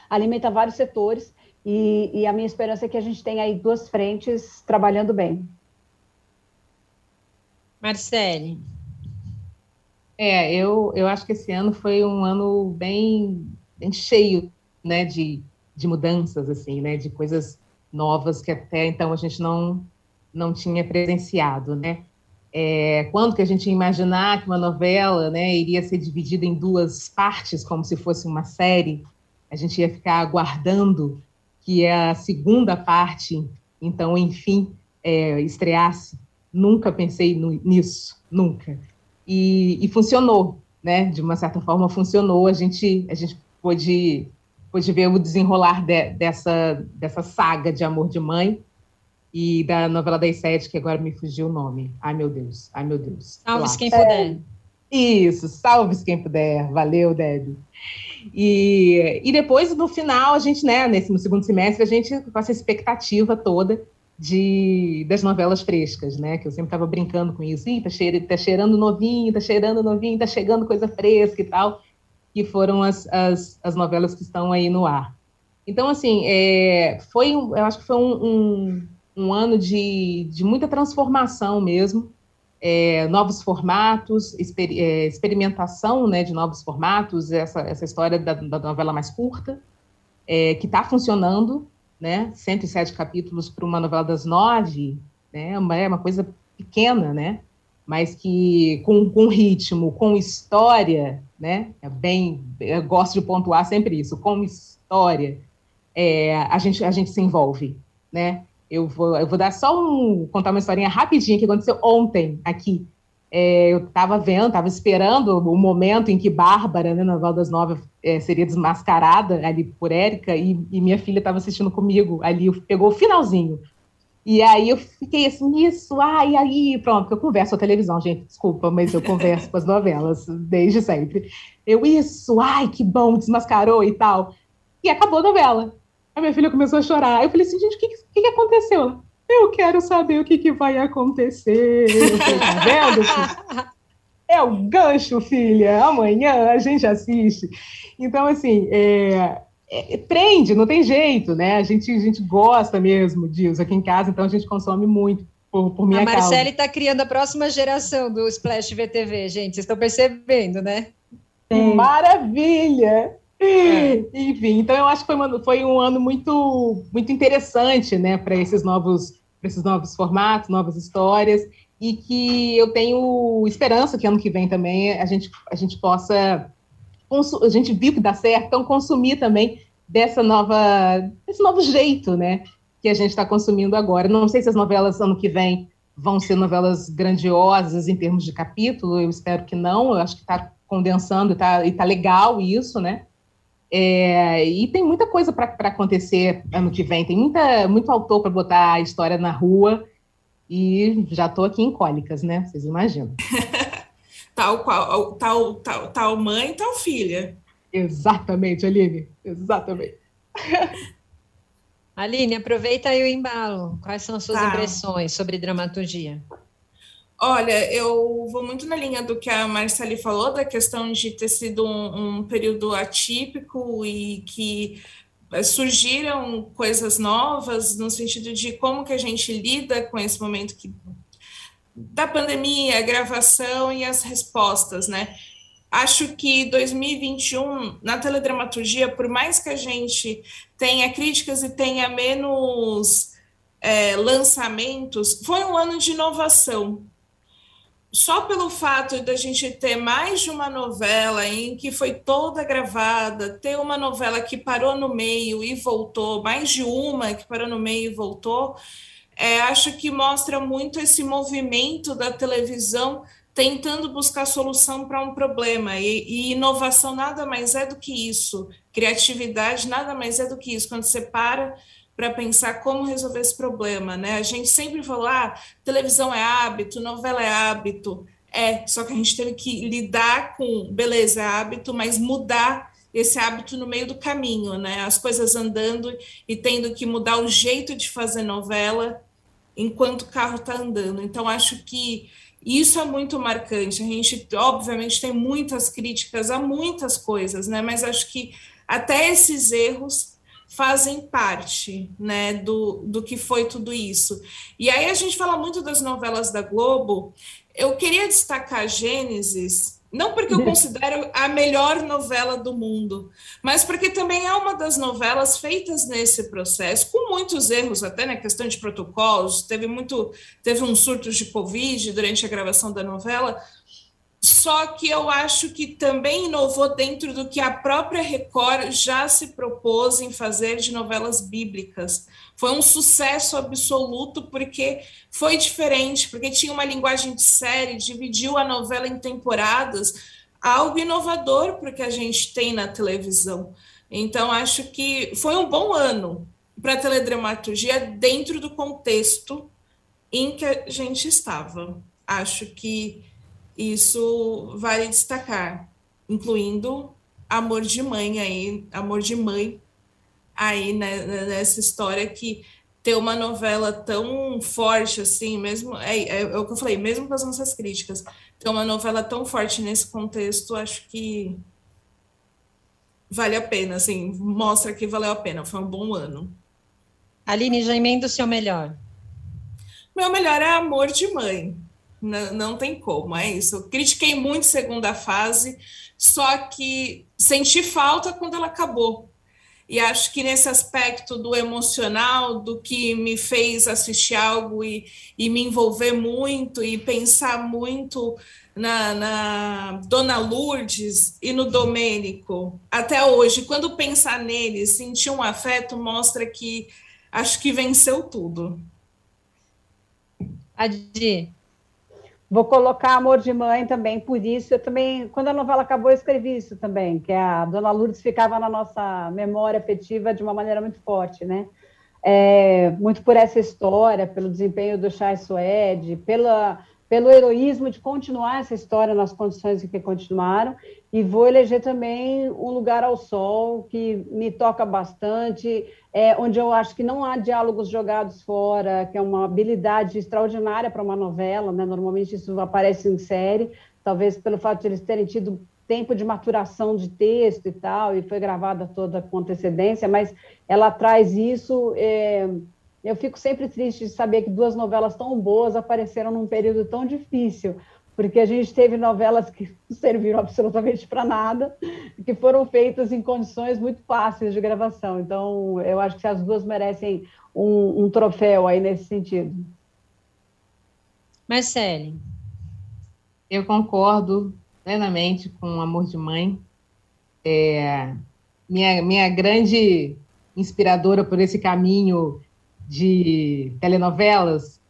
alimenta vários setores. E, e, a minha esperança é que a gente tenha aí duas frentes trabalhando bem. Marcele. É, eu, eu acho que esse ano foi um ano bem, bem cheio, né, de, de mudanças, assim, né, de coisas novas que até então a gente não, não tinha presenciado, né. É, quando que a gente ia imaginar que uma novela, né, iria ser dividida em duas partes, como se fosse uma série, a gente ia ficar aguardando que a segunda parte, então, enfim, é, estreasse nunca pensei no, nisso, nunca. E, e, funcionou, né? De uma certa forma funcionou. A gente, a gente pôde, pôde ver o desenrolar de, dessa, dessa saga de amor de mãe e da novela das sete, que agora me fugiu o nome. Ai, meu Deus, ai, meu Deus. Salve quem puder. Isso, salve quem puder. Valeu, Debbie. E, e depois, no final, a gente, né, nesse, no segundo semestre, a gente com essa expectativa toda de, das novelas frescas, né? Que eu sempre estava brincando com isso. Ih, tá, tá cheirando novinho, tá cheirando novinho, tá chegando coisa fresca e tal. Que foram as, as, as novelas que estão aí no ar. Então, assim, é, foi, eu acho que foi um, um, um ano de, de muita transformação mesmo. É, novos formatos, exper, é, experimentação né, de novos formatos, essa, essa história da, da novela mais curta, é, que está funcionando, né? 107 capítulos para uma novela das nove, né? É uma coisa pequena, né? Mas que com, com ritmo, com história, né? É bem, eu gosto de pontuar sempre isso, com história, é, a gente a gente se envolve, né? Eu vou, eu vou dar só um contar uma historinha rapidinha que aconteceu ontem aqui é, eu estava vendo, estava esperando o momento em que Bárbara, né, na Val das Nove, é, seria desmascarada ali por Érica, e, e minha filha estava assistindo comigo ali, pegou o finalzinho. E aí eu fiquei assim, isso, ai, aí, pronto, porque eu converso a televisão, gente, desculpa, mas eu converso com as novelas desde sempre. Eu, isso, ai, que bom, desmascarou e tal. E acabou a novela. A minha filha começou a chorar. Eu falei assim, gente, o que, que, que aconteceu? Eu quero saber o que, que vai acontecer. tá vendo? É o gancho, filha. Amanhã a gente assiste. Então, assim, é, é, prende, não tem jeito, né? A gente, a gente gosta mesmo disso aqui em casa, então a gente consome muito por, por minha A Marcele está criando a próxima geração do Splash VTV, gente. Vocês estão percebendo, né? Sim. Maravilha! É. Enfim, então eu acho que foi, uma, foi um ano muito, muito interessante, né, para esses novos, esses novos formatos, novas histórias, e que eu tenho esperança que ano que vem também a gente, a gente possa a gente viu que dá certo, então consumir também dessa nova, desse novo jeito, né, que a gente está consumindo agora. Não sei se as novelas ano que vem vão ser novelas grandiosas em termos de capítulo, eu espero que não, eu acho que está condensando tá, e está legal isso, né? É, e tem muita coisa para acontecer ano que vem, tem muita, muito autor para botar a história na rua, e já estou aqui em cólicas, né? Vocês imaginam. tal qual, tal, tal, tal mãe, tal filha. Exatamente, Aline, exatamente. Aline, aproveita aí o embalo. Quais são as suas tá. impressões sobre dramaturgia? Olha, eu vou muito na linha do que a Marcele falou, da questão de ter sido um, um período atípico e que eh, surgiram coisas novas no sentido de como que a gente lida com esse momento que, da pandemia, a gravação e as respostas, né? Acho que 2021, na teledramaturgia, por mais que a gente tenha críticas e tenha menos é, lançamentos, foi um ano de inovação. Só pelo fato da gente ter mais de uma novela em que foi toda gravada, ter uma novela que parou no meio e voltou, mais de uma que parou no meio e voltou, é, acho que mostra muito esse movimento da televisão tentando buscar solução para um problema. E, e, inovação nada mais é do que isso. Criatividade nada mais é do que isso. Quando você para para pensar como resolver esse problema, né? A gente sempre falou, ah, televisão é hábito, novela é hábito. É, só que a gente teve que lidar com, beleza, é hábito, mas mudar esse hábito no meio do caminho, né? As coisas andando e tendo que mudar o jeito de fazer novela enquanto o carro está andando. Então, acho que isso é muito marcante. A gente, obviamente, tem muitas críticas a muitas coisas, né? Mas acho que até esses erros fazem parte, né, do, do que foi tudo isso. E aí a gente fala muito das novelas da Globo. Eu queria destacar Gênesis, não porque eu considero a melhor novela do mundo, mas porque também é uma das novelas feitas nesse processo, com muitos erros, até na questão de protocolos. Teve muito, teve um surto de Covid durante a gravação da novela, só que eu acho que também inovou dentro do que a própria Record já se propôs em fazer de novelas bíblicas. Foi um sucesso absoluto porque foi diferente, porque tinha uma linguagem de série, dividiu a novela em temporadas, algo inovador para que a gente tem na televisão. Então, acho que foi um bom ano para a teledramaturgia dentro do contexto em que a gente estava. Acho que isso vale destacar, incluindo amor de mãe aí, amor de mãe aí né, nessa história que ter uma novela tão forte assim, mesmo é, é, é, o que eu falei, mesmo com as nossas críticas, ter uma novela tão forte nesse contexto, acho que vale a pena, assim, mostra que valeu a pena, foi um bom ano. Aline, já emenda o seu melhor. Meu melhor é Amor de Mãe. Não, não tem como, é isso. Eu critiquei muito segunda fase, só que senti falta quando ela acabou. E acho que nesse aspecto do emocional, do que me fez assistir algo e, e me envolver muito e pensar muito na, na, Dona Lourdes e no Domênico, até hoje, quando pensar neles, sentir um afeto, mostra que acho que venceu tudo. Adi, Vou colocar Amor de Mãe também, por isso. Eu também, quando a novela acabou, eu escrevi isso também, que a Dona Lourdes ficava na nossa memória afetiva de uma maneira muito forte, né? É, muito por essa história, pelo desempenho do Chai Suede, pela, pelo heroísmo de continuar essa história nas condições em que continuaram, e vou eleger também Um Lugar ao Sol, que me toca bastante, é, onde eu acho que não há diálogos jogados fora, que é uma habilidade extraordinária para uma novela, né? normalmente isso aparece em série, talvez pelo fato de eles terem tido tempo de maturação de texto e tal, e foi gravada toda com antecedência, mas ela traz isso é, Eu fico sempre triste de saber que duas novelas tão boas apareceram num período tão difícil, porque a gente teve novelas que não serviram absolutamente para nada, que foram feitas em condições muito fáceis de gravação. Então, eu acho que as duas merecem um, um troféu aí nesse sentido. Marcele. Eu concordo plenamente com o Amor de Mãe. É, minha, minha grande inspiradora por esse caminho de telenovelas,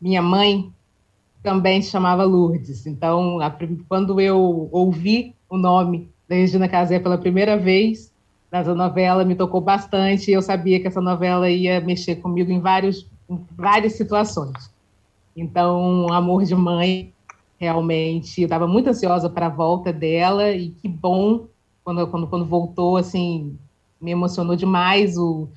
minha mãe também se chamava Lourdes. Então, a, quando eu ouvi o nome da Regina Casé pela primeira vez nessa novela, me tocou bastante. E eu sabia que essa novela ia mexer comigo em, vários, em várias situações. Então, Amor de Mãe, realmente, eu estava muito ansiosa para a volta dela e que bom quando, quando, quando voltou, assim, me emocionou demais o,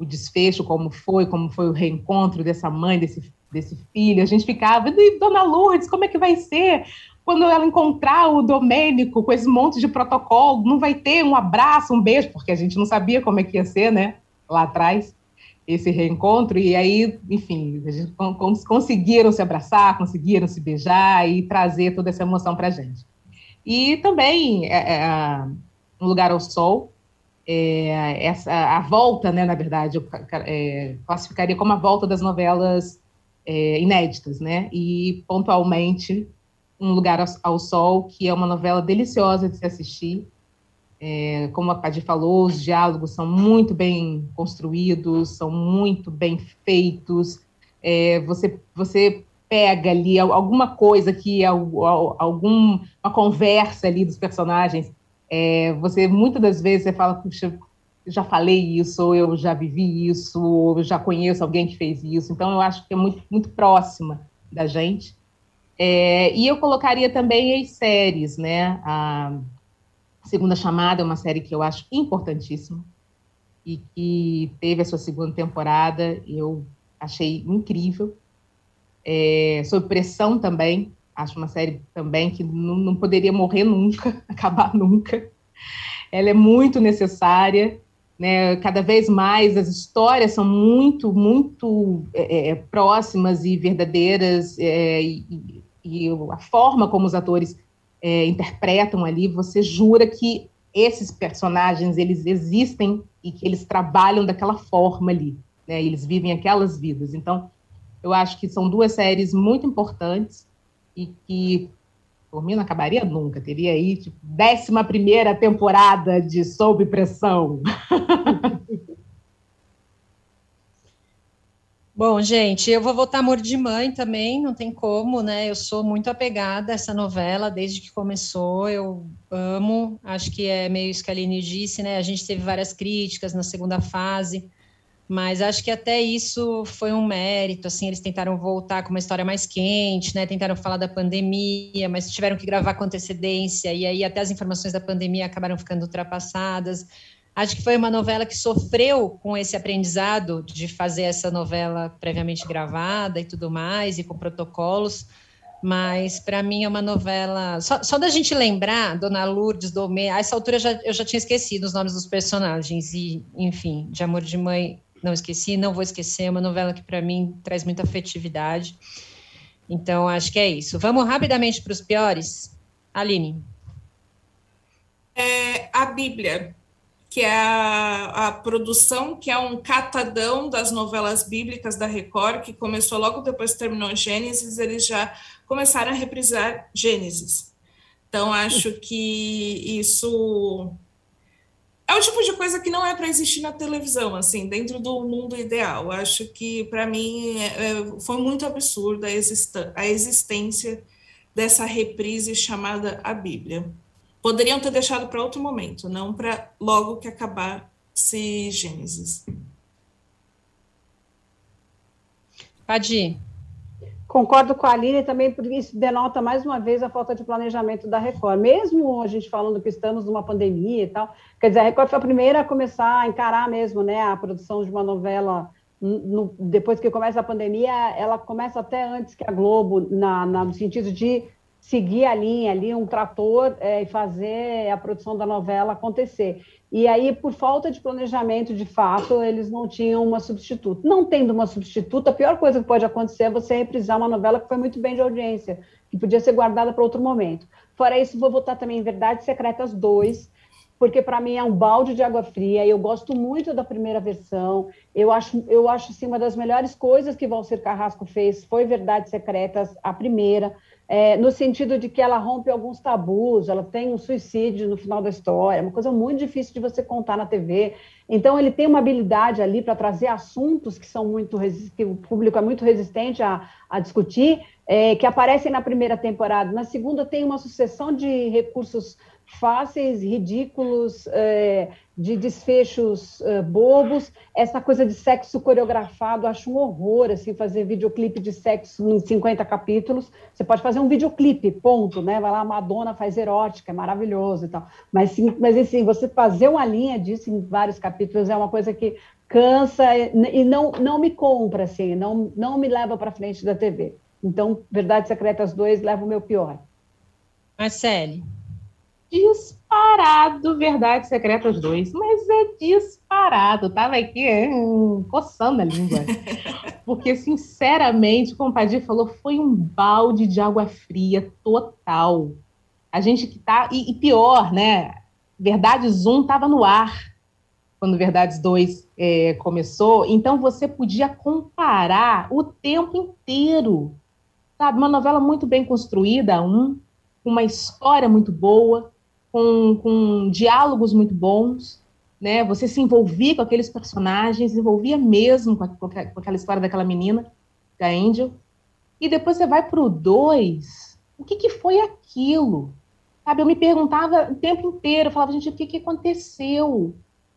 o desfecho, como foi, como foi o reencontro dessa mãe, desse, desse filho. A gente ficava, e Dona Lourdes, como é que vai ser? Quando ela encontrar o Domênico com esse monte de protocolo, não vai ter um abraço, um beijo, porque a gente não sabia como é que ia ser, né? Lá atrás, esse reencontro. E aí, enfim, a gente conseguiram se abraçar, conseguiram se beijar e trazer toda essa emoção para a gente. E também é, é, Um Lugar ao Sol, é, essa, a volta, né, na verdade, eu é, classificaria como a volta das novelas é, inéditas, né? E pontualmente Um Lugar ao, Sol, que é uma novela deliciosa de se assistir. É, como a Padir falou, os diálogos são muito bem construídos, são muito bem feitos. É, você, você pega ali alguma coisa que alguma conversa ali dos personagens é, você, muitas das vezes, você fala, puxa, já falei isso, ou eu já vivi isso, ou eu já conheço alguém que fez isso. Então, eu acho que é muito, muito próxima da gente. É, e eu colocaria também as séries, né? A Segunda Chamada é uma série que eu acho importantíssima e que teve a sua segunda temporada, eu achei incrível. É, sob pressão também, Acho uma série também que não, não poderia morrer nunca, acabar nunca. Ela é muito necessária, né? Cada vez mais as histórias são muito, muito é, é próximas e verdadeiras, é, e, e, a forma como os atores é, interpretam ali, você jura que esses personagens eles existem e que eles trabalham daquela forma ali, né? Eles vivem aquelas vidas. Então, eu acho que são duas séries muito importantes e que por mim não acabaria nunca, teria aí tipo, décima primeira temporada de Sob Pressão. Bom, gente, eu vou votar Amor de Mãe também, não tem como, né? Eu sou muito apegada a essa novela desde que começou, eu amo, acho que é meio isso que a Aline disse, né? A gente teve várias críticas na segunda fase, mas acho que até isso foi um mérito, assim, eles tentaram voltar com uma história mais quente, né, tentaram falar da pandemia, mas tiveram que gravar com antecedência, e aí até as informações da pandemia acabaram ficando ultrapassadas. Acho que foi uma novela que sofreu com esse aprendizado de fazer essa novela previamente gravada e tudo mais, e com protocolos, mas para mim é uma novela. Só, só, da gente lembrar, Dona Lourdes, Domê, a essa altura eu já, eu já tinha esquecido os nomes dos personagens, e, enfim, de Amor de Mãe não esqueci, não vou esquecer, é uma novela que para mim traz muita afetividade. Então, acho que é isso. Vamos rapidamente para os piores? Aline. É a Bíblia, que é a, a, produção, que é um catadão das novelas bíblicas da Record, que começou logo depois que terminou Gênesis, eles já começaram a reprisar Gênesis. Então, acho que isso é o tipo de coisa que não é para existir na televisão, assim, dentro do mundo ideal. Acho que, para mim, é, é, foi muito absurda a, existência dessa reprise chamada a Bíblia. Poderiam ter deixado para outro momento, não para logo que acabasse Gênesis. Padi. Concordo com a Aline também, porque isso denota mais uma vez a falta de planejamento da Record. Mesmo a gente falando que estamos numa pandemia e tal, quer dizer, a Record foi a primeira a começar a encarar mesmo né, a produção de uma novela. No, depois que começa a pandemia, ela começa até antes que a Globo, na, na, no sentido de seguir a linha ali, um trator é, e fazer a produção da novela acontecer. E aí, por falta de planejamento, de fato, eles não tinham uma substituta. Não tendo uma substituta, a pior coisa que pode acontecer é você reprisar uma novela que foi muito bem de audiência, que podia ser guardada para outro momento. Fora isso, vou votar também em Verdades Secretas 2, porque para mim é um balde de água fria. Eu gosto muito da primeira versão. Eu acho, eu acho assim, uma das melhores coisas que Valcer Carrasco fez foi Verdades Secretas, a primeira é, no sentido de que ela rompe alguns tabus, ela tem um suicídio no final da história, uma coisa muito difícil de você contar na TV. Então, ele tem uma habilidade ali para trazer assuntos que são muito que o público é muito resistente a, a discutir, é, que aparecem na primeira temporada. Na segunda, tem uma sucessão de recursos fáceis, ridículos, é, de desfechos é, bobos. Essa coisa de sexo coreografado, acho um horror, assim, fazer videoclipe de sexo em 50 capítulos. Você pode fazer um videoclipe, ponto, né? Vai lá, Madonna faz erótica, é maravilhoso e tal. Mas, sim, mas assim, você fazer uma linha disso em vários capítulos é uma coisa que cansa e não, não me compra, assim, não, não me leva para frente da TV. Então, Verdades Secretas 2 leva o meu pior. Marcele disparado Verdades Secretas 2, mas é disparado. Tava aqui hum, coçando a língua. Porque, sinceramente, como o Padir falou, foi um balde de água fria total. A gente que tá. E, e pior, né? Verdades 1 estava no ar quando Verdades 2 é, começou, então você podia comparar o tempo inteiro. Sabe? Uma novela muito bem construída, um, uma história muito boa, com, com diálogos muito bons, né? Você se envolvia com aqueles personagens, envolvia mesmo com, a, com aquela história daquela menina, da Angel. E depois você vai para o 2, o que, que foi aquilo? Sabe, eu me perguntava o tempo inteiro, eu falava, gente, o que, que aconteceu?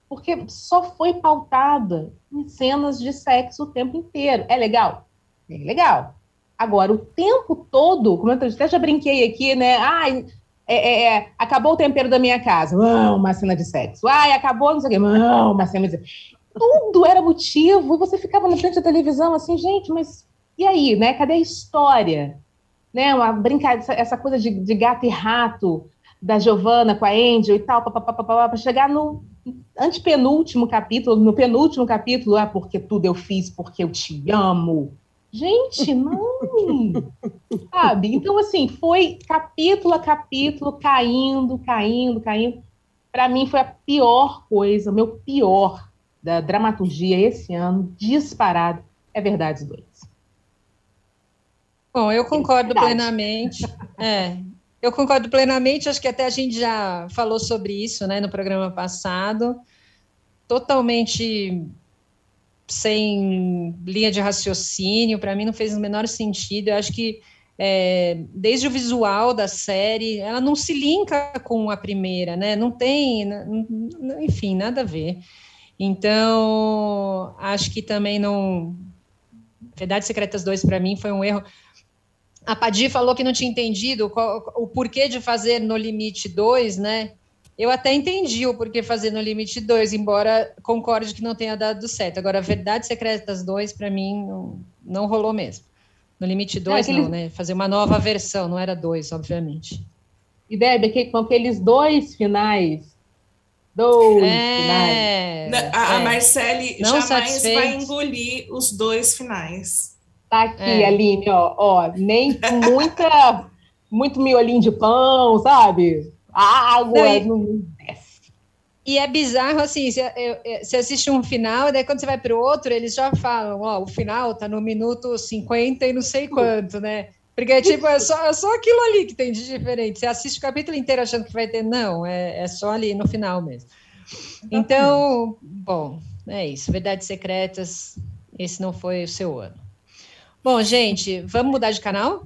Porque só foi pautada em cenas de sexo o tempo inteiro. É legal? É legal. Agora, o tempo todo, como eu até já brinquei aqui, né? Ai, é, é, é, acabou o tempero da minha casa, uma cena de sexo. Ai, acabou, não sei o quê, não, uma cena de. Tudo era motivo, você ficava na frente da televisão assim, gente, mas e aí, né? Cadê a história? Né, uma brincadeira, essa coisa de, de gato e rato da Giovanna com a Angel e tal, para chegar no antepenúltimo capítulo, no penúltimo capítulo, ah, porque tudo eu fiz porque eu te amo. Gente, não! Sabe? Então, assim, foi capítulo a capítulo, caindo, caindo, caindo. Para mim, foi a pior coisa, o meu pior da dramaturgia esse ano, disparado, é Verdades 2. Bom, eu concordo plenamente. É, eu concordo plenamente, acho que até a gente já falou sobre isso né, no programa passado. Totalmente sem linha de raciocínio, para mim não fez o menor sentido. Eu acho que é, desde o visual da série, ela não se linka com a primeira, né? Não tem, enfim, nada a ver. Então, acho que também não. Verdades Secretas 2 para mim foi um erro. A Padir falou que não tinha entendido qual, o porquê de fazer no limite 2, né? Eu até entendi o porquê fazer no limite 2, embora concorde que não tenha dado certo. Agora, Verdades Secretas 2, para mim, não, não, rolou mesmo. No limite 2, não, não, né? Fazer uma nova versão, não era 2, obviamente. E, Deb, com aqueles dois finais. Dois é, finais. A, a é. Marcele não jamais satisfeito. vai engolir os dois finais. Tá aqui, é. Aline, ó, ó, nem muita, muito miolinho de pão, sabe? A água não, e, não desce. E é bizarro, assim, você assiste um final, daí quando você vai para o outro, eles já falam, ó, o final tá no minuto 50 e não sei quanto, né? Porque, tipo, é só, é só aquilo ali que tem de diferente. Você assiste o capítulo inteiro achando que vai ter, não, é, é só ali no final mesmo. Então, bom, é isso. Verdades secretas, esse não foi o seu ano. Bom, gente, vamos mudar de canal?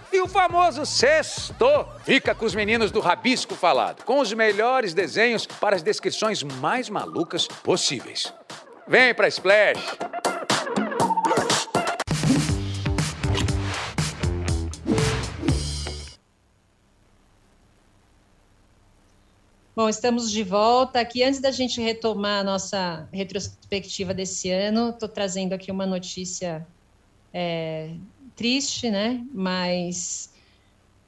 E o famoso sexto fica com os meninos do Rabisco Falado, com os melhores desenhos para as descrições mais malucas possíveis. Vem pra Splash! Bom, estamos de volta aqui. Antes da gente retomar a nossa retrospectiva desse ano, estou trazendo aqui uma notícia é, triste, né? Mas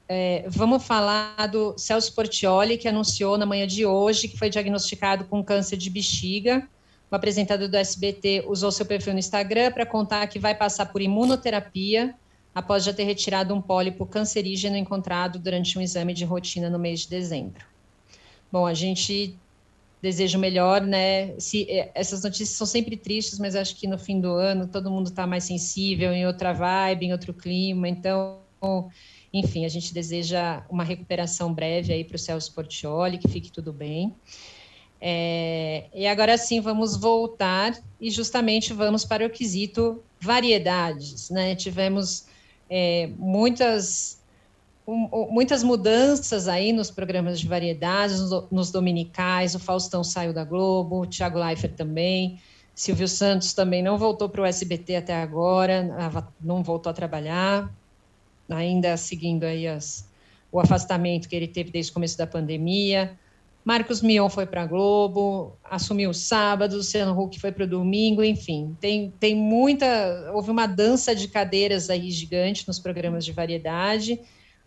é, vamos falar do Celso Portioli, que anunciou na manhã de hoje que foi diagnosticado com câncer de bexiga. O apresentador do SBT usou seu perfil no Instagram para contar que vai passar por imunoterapia após já ter retirado um pólipo cancerígeno encontrado durante um exame de rotina no mês de dezembro. Bom, a gente desejo melhor, né? Se, é, essas notícias são sempre tristes, mas acho que no fim do ano todo mundo está mais sensível, em outra vibe, em outro clima. Então, enfim, a gente deseja uma recuperação breve aí para o Celso Portioli, que fique tudo bem. É, e agora sim, vamos voltar e justamente vamos para o quesito variedades, né? Tivemos é, muitas um, muitas mudanças aí nos programas de variedades, nos, nos, dominicais, o Faustão saiu da Globo, o Thiago Leifert também, Silvio Santos também não voltou para o SBT até agora, não voltou a trabalhar, ainda seguindo aí as, o afastamento que ele teve desde o começo da pandemia. Marcos Mion foi para a Globo, assumiu o sábado, Luciano Huck foi para o domingo, enfim, tem, tem muita. Houve uma dança de cadeiras aí gigante nos programas de variedade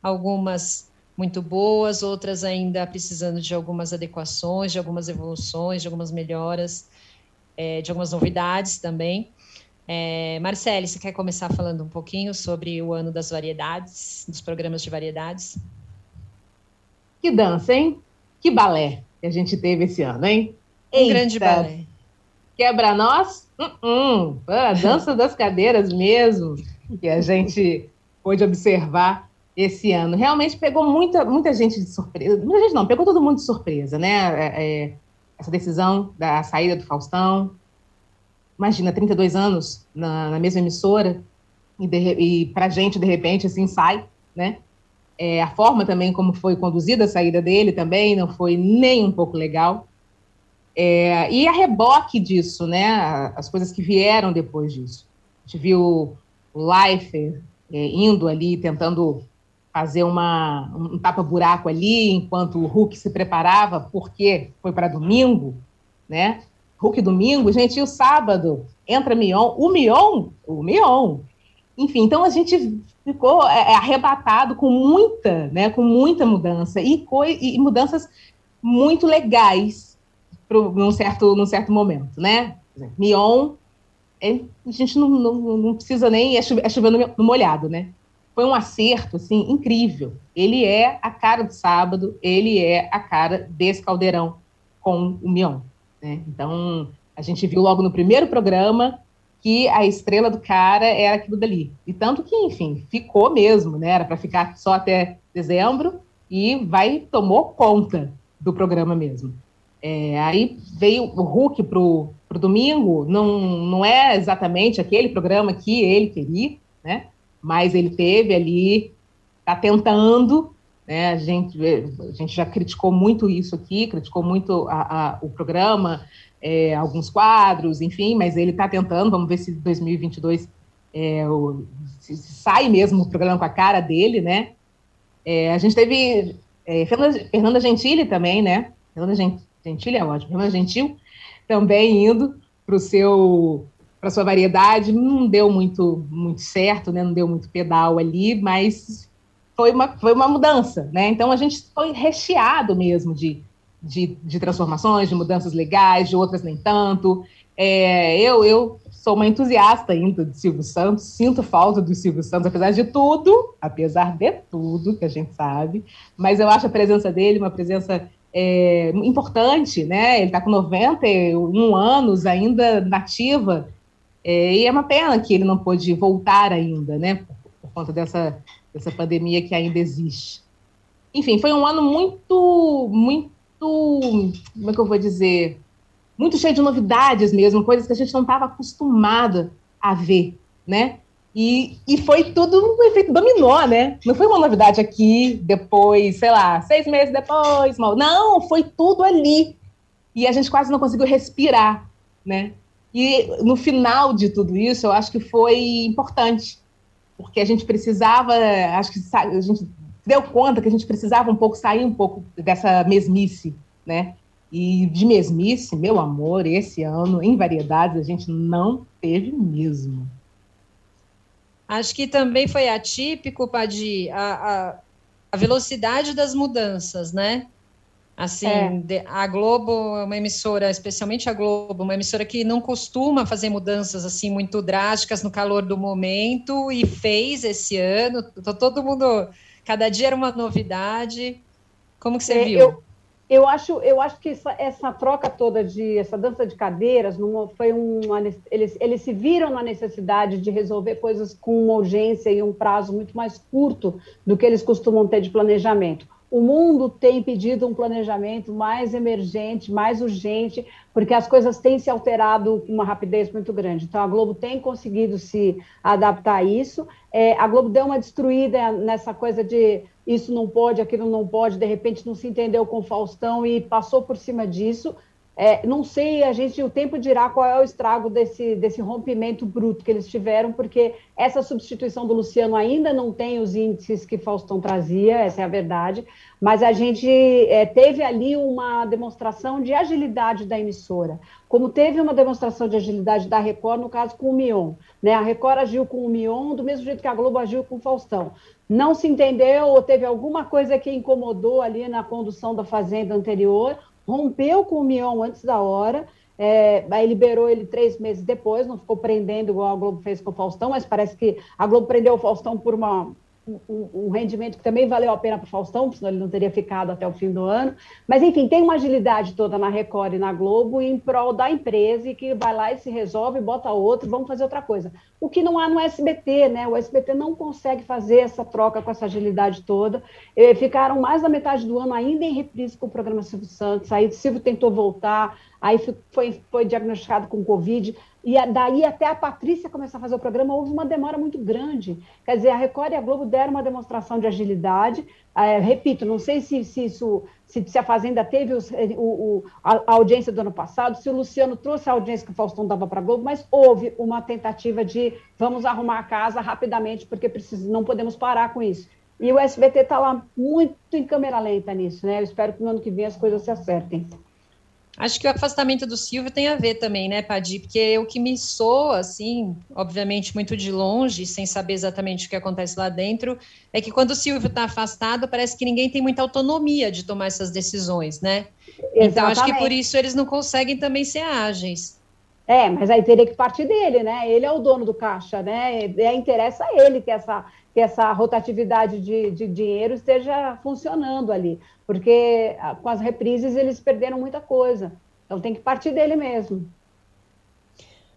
algumas muito boas, outras ainda precisando de algumas adequações, de algumas evoluções, de algumas melhoras, é, de algumas novidades também. É, Marcele, você quer começar falando um pouquinho sobre o ano das variedades, dos programas de variedades? Que dança, hein? Que balé que a gente teve esse ano, hein? Um Eita. grande balé. Quebra nós? Uh -uh. A dança das cadeiras mesmo, que a gente pôde observar esse ano. Realmente pegou muita, muita gente de surpresa. Muita gente não, pegou todo mundo de surpresa, né? É, é, essa decisão da saída do Faustão. Imagina, 32 anos na, na mesma emissora e, e para a gente, de repente, assim, sai, né? É, a forma também como foi conduzida a saída dele também não foi nem um pouco legal. É, e a reboque disso, né? As coisas que vieram depois disso. A gente viu o Leifert é, indo ali, tentando fazer uma, um tapa-buraco ali, enquanto o Hulk se preparava, porque foi para domingo, né? Hulk domingo, gente, e o sábado entra Mion, o Mion, o Mion. Enfim, então a gente ficou é, é arrebatado com muita, né, com muita mudança e, e mudanças muito legais pro, num certo, num certo momento, né? Mion, é, a gente não, não, não precisa nem é, é chovendo no molhado, né? Foi um acerto assim incrível. Ele é a cara do sábado, ele é a cara desse caldeirão com o Mion. Né? Então a gente viu logo no primeiro programa que a estrela do cara era aquilo dali. E tanto que, enfim, ficou mesmo, né? Era para ficar só até dezembro e vai tomou conta do programa mesmo. É, aí veio o Hulk pro, pro domingo, não, não é exatamente aquele programa que ele queria, né? Mas ele teve ali, está tentando, né? A gente, a gente já criticou muito isso aqui, criticou muito a, a, o programa, é, alguns quadros, enfim, mas ele está tentando, vamos ver se 2022 é, o, se, se sai mesmo o programa com a cara dele, né? É, a gente teve Fernanda, Fernanda Gentili também, né? Fernanda Gentili é ótimo, Fernanda Gentil também indo para o seu para sua variedade, não deu muito, muito certo, né? não deu muito pedal ali, mas foi uma, foi uma mudança. Né? Então, a gente foi recheado mesmo de, de, de transformações, de mudanças legais, de outras nem tanto. É, eu, eu sou uma entusiasta ainda de Silvio Santos, sinto falta do Silvio Santos, apesar de tudo, apesar de tudo que a gente sabe, mas eu acho a presença dele uma presença é, importante, né? Ele está com 91 anos ainda nativa, é, e é uma pena que ele não pôde voltar ainda, né? Por, conta dessa, dessa pandemia que ainda existe. Enfim, foi um ano muito, muito, como é que eu vou dizer? Muito cheio de novidades mesmo, coisas que a gente não estava acostumada a ver, né? E, e foi tudo um efeito dominó, né? Não foi uma novidade aqui, depois, sei lá, seis meses depois, mal. Não, foi tudo ali. E a gente quase não conseguiu respirar, né? E no final de tudo isso, eu acho que foi importante, porque a gente precisava, acho que a gente deu conta que a gente precisava um pouco sair um pouco dessa mesmice, né? E de mesmice, meu amor, esse ano, em variedades, a gente não teve mesmo. Acho que também foi atípico, Padi, a, a, a velocidade das mudanças, né? Assim, é. a Globo é uma emissora, especialmente a Globo, uma emissora que não costuma fazer mudanças assim muito drásticas no calor do momento e fez esse ano. Todo mundo, cada dia era uma novidade. Como que você é, viu? Eu, eu acho, eu acho que essa, essa troca toda de essa dança de cadeiras foi uma eles, eles se viram na necessidade de resolver coisas com uma urgência e um prazo muito mais curto do que eles costumam ter de planejamento. O mundo tem pedido um planejamento mais emergente, mais urgente, porque as coisas têm se alterado com uma rapidez muito grande. Então, a Globo tem conseguido se adaptar a isso. É, a Globo deu uma destruída nessa coisa de isso não pode, aquilo não pode, de repente não se entendeu com o Faustão e passou por cima disso. É, não sei, a gente, o tempo dirá qual é o estrago desse, desse rompimento bruto que eles tiveram, porque essa substituição do Luciano ainda não tem os índices que Faustão trazia, essa é a verdade, mas a gente é, teve ali uma demonstração de agilidade da emissora, como teve uma demonstração de agilidade da Record, no caso com o Mion. Né? A Record agiu com o Mion do mesmo jeito que a Globo agiu com o Faustão. Não se entendeu ou teve alguma coisa que incomodou ali na condução da Fazenda anterior, rompeu com o Mion antes da hora, é, aí liberou ele três meses depois, não ficou prendendo igual a Globo fez com o Faustão, mas parece que a Globo prendeu o Faustão por uma, um, um, rendimento que também valeu a pena para o Faustão, senão ele não teria ficado até o fim do ano. Mas, enfim, tem uma agilidade toda na Record e na Globo em prol da empresa e que vai lá e se resolve, bota outro, vamos fazer outra coisa. O que não há no SBT, né? O SBT não consegue fazer essa troca com essa agilidade toda. E ficaram mais da metade do ano ainda em reprise com o programa Silvio Santos. Aí Silvio tentou voltar, aí foi, foi diagnosticado com Covid. E daí até a Patrícia começar a fazer o programa, houve uma demora muito grande. Quer dizer, a Record e a Globo deram uma demonstração de agilidade. É, repito, não sei se, se isso, se, se, a Fazenda teve os, o, o, a, a, audiência do ano passado, se o Luciano trouxe a audiência que o Faustão dava para a Globo, mas houve uma tentativa de vamos arrumar a casa rapidamente, porque precisa, não podemos parar com isso. E o SBT está lá muito em câmera lenta nisso, né? Eu espero que no ano que vem as coisas se acertem. Acho que o afastamento do Silvio tem a ver também, né, Padi? Porque o que me soa, assim, obviamente muito de longe, sem saber exatamente o que acontece lá dentro, é que quando o Silvio está afastado, parece que ninguém tem muita autonomia de tomar essas decisões, né? Exatamente. Então, acho que por isso eles não conseguem também ser ágeis. É, mas aí teria que partir dele, né? Ele é o dono do caixa, né? É, interessa a ele que essa, que essa rotatividade de, de dinheiro esteja funcionando ali porque ah, com as reprises eles perderam muita coisa. Então tem que partir dele mesmo.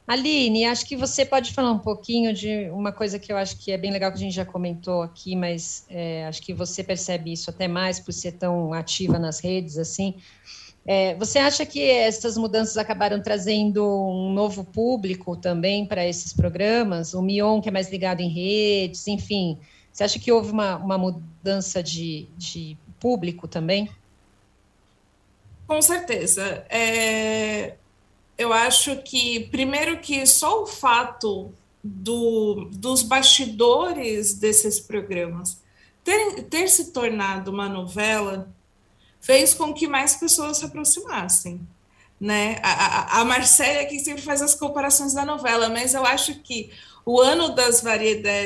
Aline, acho que você pode falar um pouquinho de uma coisa que eu acho que é bem legal que a gente já comentou aqui, mas é, acho que você percebe isso até mais por ser tão ativa nas redes assim. É, você acha que essas mudanças acabaram trazendo um novo público também para esses programas? O Mion, que é mais ligado em redes, enfim. Você acha que houve uma, uma mudança de, de público também? Com certeza. É, eu acho que, primeiro, que só o fato do, dos bastidores desses programas ter, ter se tornado uma novela fez com que mais pessoas se aproximassem. Né? A, a, a Marcélia aqui sempre faz as comparações da novela, mas eu acho que o ano das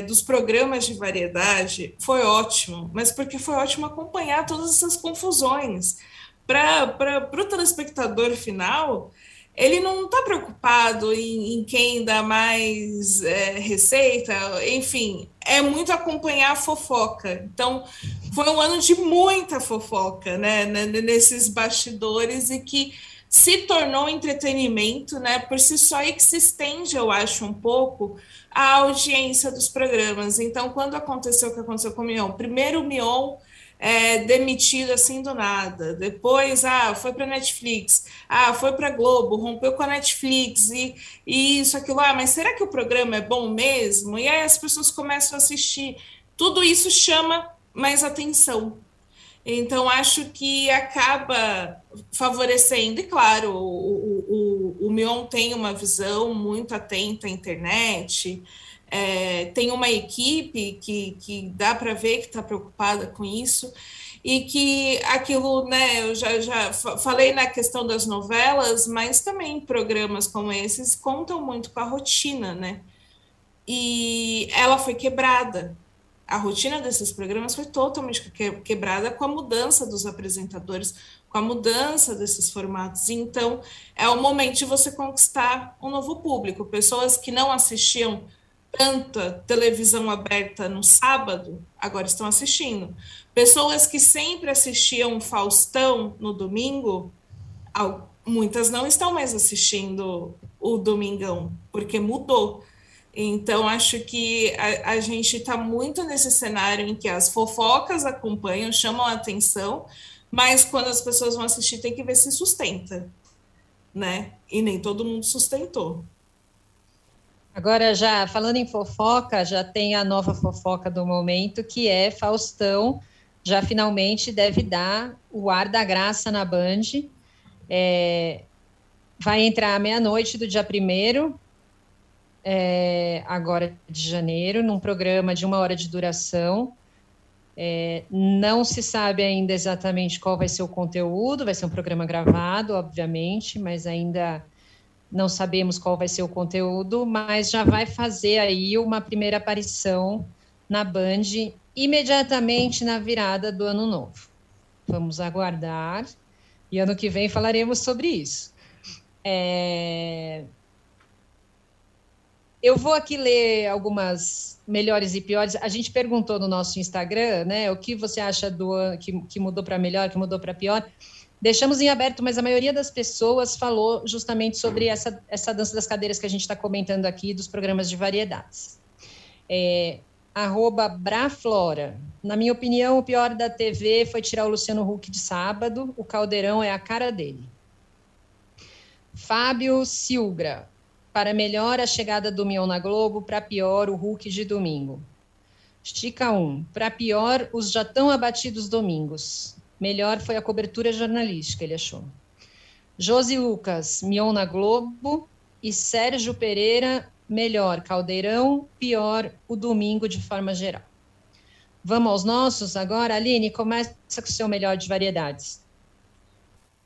dos programas de variedade foi ótimo, mas porque foi ótimo acompanhar todas essas confusões. Para o telespectador final, ele não está preocupado em, em, quem dá mais é, receita, enfim, é muito acompanhar a fofoca. Então, foi um ano de muita fofoca, né, nesses bastidores e que se tornou entretenimento, né, por si só e que se estende, eu acho, um pouco a audiência dos programas. Então, quando aconteceu o que aconteceu com o Mion, primeiro o Mion é, demitido assim do nada. Depois, ah, foi para Netflix, ah, foi para Globo, rompeu com a Netflix e, e isso, aquilo. Ah, mas será que o programa é bom mesmo? E aí as pessoas começam a assistir. Tudo isso chama mais atenção. Então, acho que acaba favorecendo. E, claro, o, o, o Mion tem uma visão muito atenta à internet, é, tem uma equipe que, que dá para ver que está preocupada com isso e que aquilo, né, eu já, já falei na questão das novelas, mas também programas como esses contam muito com a rotina, né? E ela foi quebrada. A rotina desses programas foi totalmente quebrada com a mudança dos apresentadores, com a mudança desses formatos. Então, é o momento de você conquistar um novo público. Pessoas que não assistiam tanta televisão aberta no sábado, agora estão assistindo. Pessoas que sempre assistiam Faustão no domingo, muitas não estão mais assistindo o Domingão, porque mudou. Então, acho que a, a gente está muito nesse cenário em que as fofocas acompanham, chamam a atenção, mas quando as pessoas vão assistir, tem que ver se sustenta, né? E nem todo mundo sustentou. Agora, já falando em fofoca, já tem a nova fofoca do momento, que é Faustão, já finalmente deve dar o ar da graça na Band. É, vai entrar meia-noite do dia primeiro, é, agora de janeiro, num programa de uma hora de duração. É, não se sabe ainda exatamente qual vai ser o conteúdo, vai ser um programa gravado, obviamente, mas ainda não sabemos qual vai ser o conteúdo, mas já vai fazer aí uma primeira aparição na Band imediatamente na virada do ano novo. Vamos aguardar e ano que vem falaremos sobre isso. É... Eu vou aqui ler algumas melhores e piores. A gente perguntou no nosso Instagram, né, o que você acha do que, que mudou para melhor, que mudou para pior. Deixamos em aberto, mas a maioria das pessoas falou justamente sobre essa, essa dança das cadeiras que a gente está comentando aqui, dos programas de variedades. É, arroba Braflora. Na minha opinião, o pior da TV foi tirar o Luciano Huck de sábado. O Caldeirão é a cara dele. Fábio Silgra. Para melhor, a chegada do Mion na Globo. Para pior, o Hulk de domingo. Estica 1. Para pior, os já tão abatidos domingos. Melhor foi a cobertura jornalística, ele achou. Josi Lucas, Mion na Globo. E Sérgio Pereira, melhor Caldeirão, pior o domingo de forma geral. Vamos aos nossos agora? Aline, começa com o seu melhor de variedades.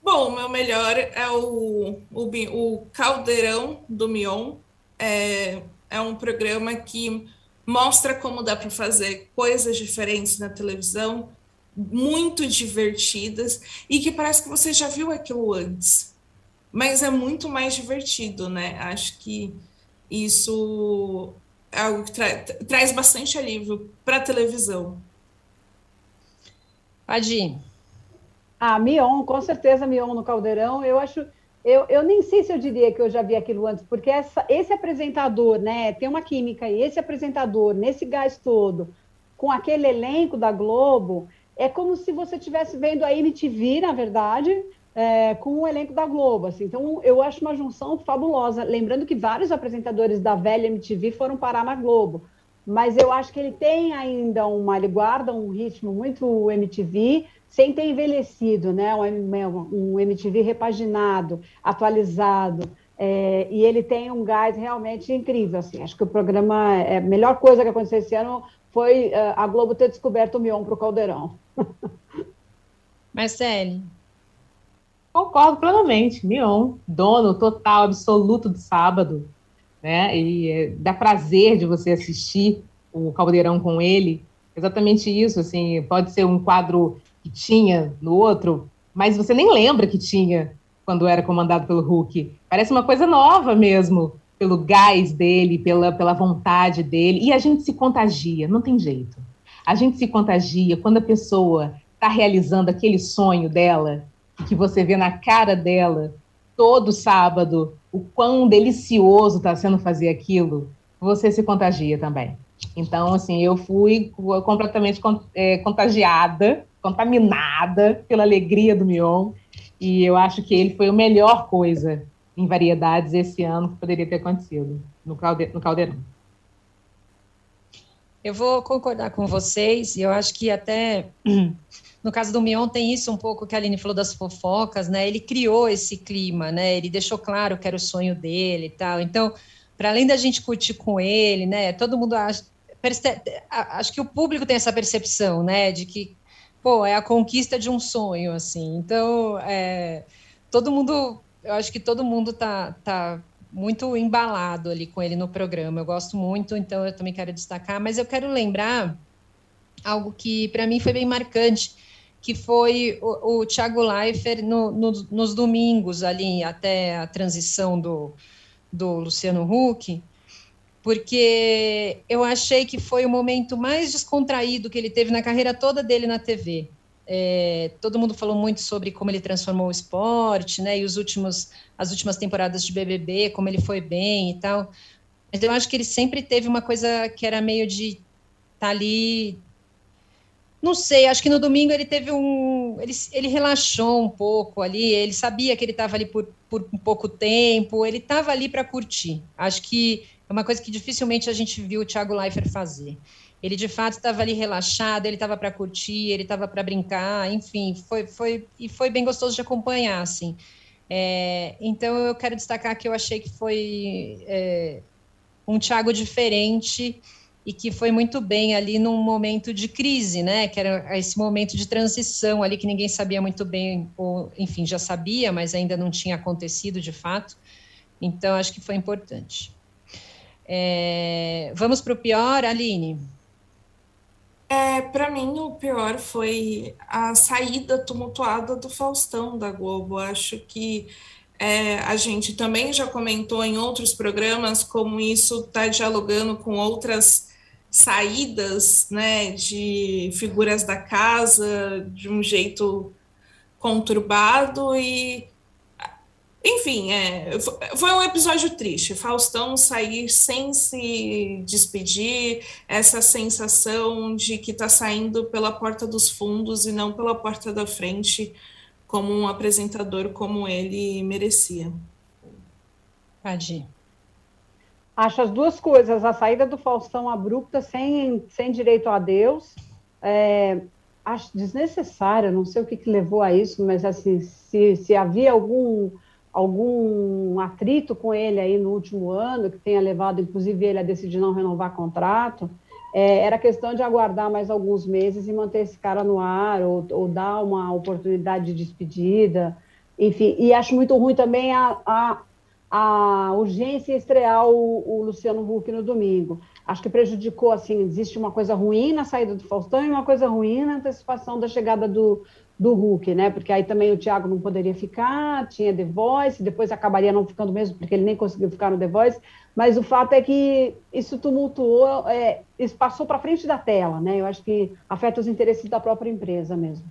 Bom, o meu melhor é o, o, o Caldeirão do Mion. É, é um programa que mostra como dá para fazer coisas diferentes na televisão, muito divertidas e que parece que você já viu aquilo antes. Mas é muito mais divertido, né? Acho que isso é algo que tra traz bastante alívio para a televisão. Adi. Ah, Mion, com certeza Mion no Caldeirão. Eu acho, eu, eu nem sei se eu diria que eu já vi aquilo antes, porque essa, esse apresentador, né, tem uma química e esse apresentador, nesse gás todo, com aquele elenco da Globo, é como se você estivesse vendo a MTV, na verdade, é, com o elenco da Globo. Assim. Então, eu acho uma junção fabulosa. Lembrando que vários apresentadores da velha MTV foram parar na Globo. Mas eu acho que ele tem ainda uma, ele guarda um ritmo muito MTV, sem ter envelhecido, né? Um, um MTV repaginado, atualizado. É, e ele tem um gás realmente incrível. Assim. Acho que o programa, é, a melhor coisa que aconteceu esse ano foi uh, a Globo ter descoberto o Mion para o Caldeirão. Marcele. Concordo plenamente. Mion, dono total, absoluto do sábado. Né? E é, dá prazer de você assistir o Caldeirão com ele. Exatamente isso. Assim, pode ser um quadro que tinha no outro, mas você nem lembra que tinha quando era comandado pelo Hulk. Parece uma coisa nova mesmo, pelo gás dele, pela, pela vontade dele. E a gente se contagia, não tem jeito. A gente se contagia quando a pessoa está realizando aquele sonho dela, que você vê na cara dela todo sábado o quão delicioso está sendo fazer aquilo, você se contagia também. Então, assim, eu fui completamente é, contagiada, contaminada pela alegria do Mion, e eu acho que ele foi a melhor coisa em variedades esse ano que poderia ter acontecido no, calde no Caldeirão. Eu vou concordar com vocês, e eu acho que até no caso do Mion tem isso um pouco que a Aline falou das fofocas, né? Ele criou esse clima, né? Ele deixou claro que era o sonho dele e tal. Então, para além da gente curtir com ele, né? Todo mundo acha, acho que o público tem essa percepção, né? De que pô, é a conquista de um sonho, assim. Então, é, todo mundo, eu acho que todo mundo tá, tá muito embalado ali com ele no programa. Eu gosto muito, então eu também quero destacar. Mas eu quero lembrar algo que para mim foi bem marcante, que foi o, o Thiago Leifert no, no, nos domingos ali até a transição do, do Luciano Huck porque eu achei que foi o momento mais descontraído que ele teve na carreira toda dele na TV. É, todo mundo falou muito sobre como ele transformou o esporte, né? E os últimos, as últimas temporadas de BBB, como ele foi bem e tal. Mas eu acho que ele sempre teve uma coisa que era meio de estar tá ali. Não sei, acho que no domingo ele teve um. Ele, ele relaxou um pouco ali, ele sabia que ele estava ali por, por um pouco tempo, ele estava ali para curtir. Acho que é uma coisa que dificilmente a gente viu o Thiago Leifert fazer. Ele de fato estava ali relaxado, ele estava para curtir, ele estava para brincar, enfim, foi, foi e foi bem gostoso de acompanhar, assim. É, então eu quero destacar que eu achei que foi é, um Thiago diferente e que foi muito bem ali num momento de crise, né? Que era esse momento de transição ali que ninguém sabia muito bem, ou enfim, já sabia, mas ainda não tinha acontecido de fato. Então acho que foi importante. É, vamos para o pior, Aline? É, para mim, o pior foi a saída tumultuada do Faustão da Globo. Acho que é, a gente também já comentou em outros programas como isso está dialogando com outras saídas né, de figuras da casa de um jeito conturbado e enfim, é, foi um episódio triste. Faustão sair sem se despedir, essa sensação de que está saindo pela porta dos fundos e não pela porta da frente, como um apresentador como ele merecia. Pode. Acho as duas coisas: a saída do Faustão abrupta, sem, sem direito a Deus. É, acho desnecessária, não sei o que, que levou a isso, mas assim, se, se havia algum algum atrito com ele aí no último ano, que tenha levado, inclusive, ele a decidir não renovar contrato, é, era questão de aguardar mais alguns meses e manter esse cara no ar, ou, ou dar uma oportunidade de despedida, enfim. E acho muito ruim também a, a, a urgência em estrear o, o Luciano Huck no domingo. Acho que prejudicou, assim, existe uma coisa ruim na saída do Faustão e uma coisa ruim na antecipação da chegada do, do Hulk, né? Porque aí também o Thiago não poderia ficar, tinha The Voice, depois acabaria não ficando mesmo, porque ele nem conseguiu ficar no The Voice. Mas o fato é que isso tumultuou, é, isso passou para frente da tela, né? Eu acho que afeta os interesses da própria empresa mesmo.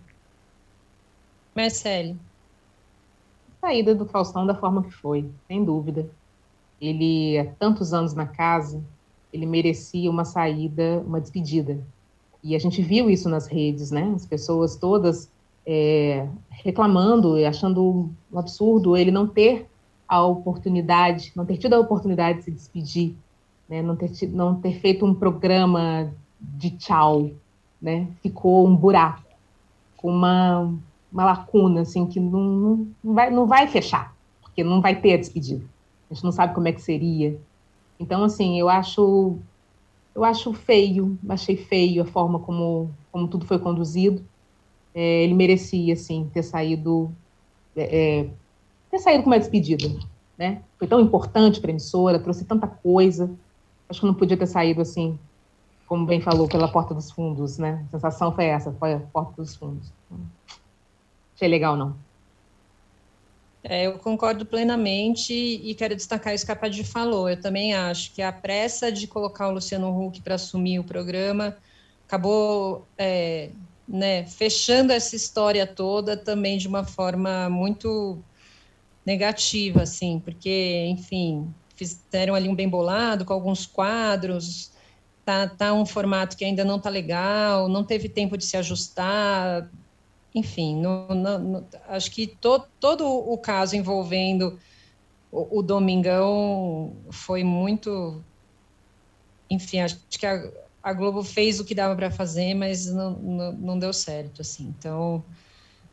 Marcele. Saída do Faustão da forma que foi, sem dúvida. Ele, há tantos anos na casa, ele merecia uma saída, uma despedida. E a gente viu isso nas redes, né? As pessoas todas é, reclamando e achando um absurdo ele não ter a oportunidade, não ter tido a oportunidade de se despedir, né? não, ter tido, não ter feito um programa de tchau, né? ficou um buraco, uma, uma lacuna assim que não, não, vai, não vai fechar, porque não vai ter a despedida. A gente não sabe como é que seria. Então, assim, eu acho eu acho feio, achei feio a forma como, como tudo foi conduzido é, ele merecia, assim, ter saído, é, é, ter saído com uma despedida, né? Foi tão importante para a emissora, trouxe tanta coisa, acho que não podia ter saído assim, como bem falou, pela porta dos fundos, né? A sensação foi essa, foi a porta dos fundos. Achei legal, não. É, eu concordo plenamente e quero destacar isso que a Padir falou. Eu também acho que a pressa de colocar o Luciano Huck para assumir o programa acabou é, né, fechando essa história toda também de uma forma muito negativa, assim, porque, enfim, fizeram ali um bem bolado com alguns quadros, tá, tá um formato que ainda não tá legal, não teve tempo de se ajustar, enfim, no, no, no, acho que to, todo o caso envolvendo o, o, Domingão foi muito, enfim, acho que a, a Globo fez o que dava para fazer, mas não, não, não, deu certo, assim, então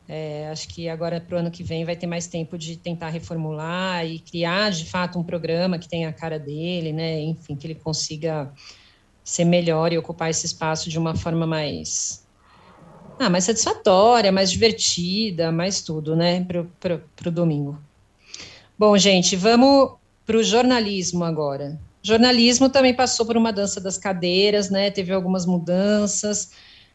é, acho que agora para o ano que vem vai ter mais tempo de tentar reformular e criar de fato um programa que tenha a cara dele, né? Enfim, que ele consiga ser melhor e ocupar esse espaço de uma forma mais ah, mais satisfatória, mais divertida, mais tudo, né? Para o domingo. Bom, gente, vamos para o jornalismo agora. Jornalismo também passou por uma dança das cadeiras, né? Teve algumas mudanças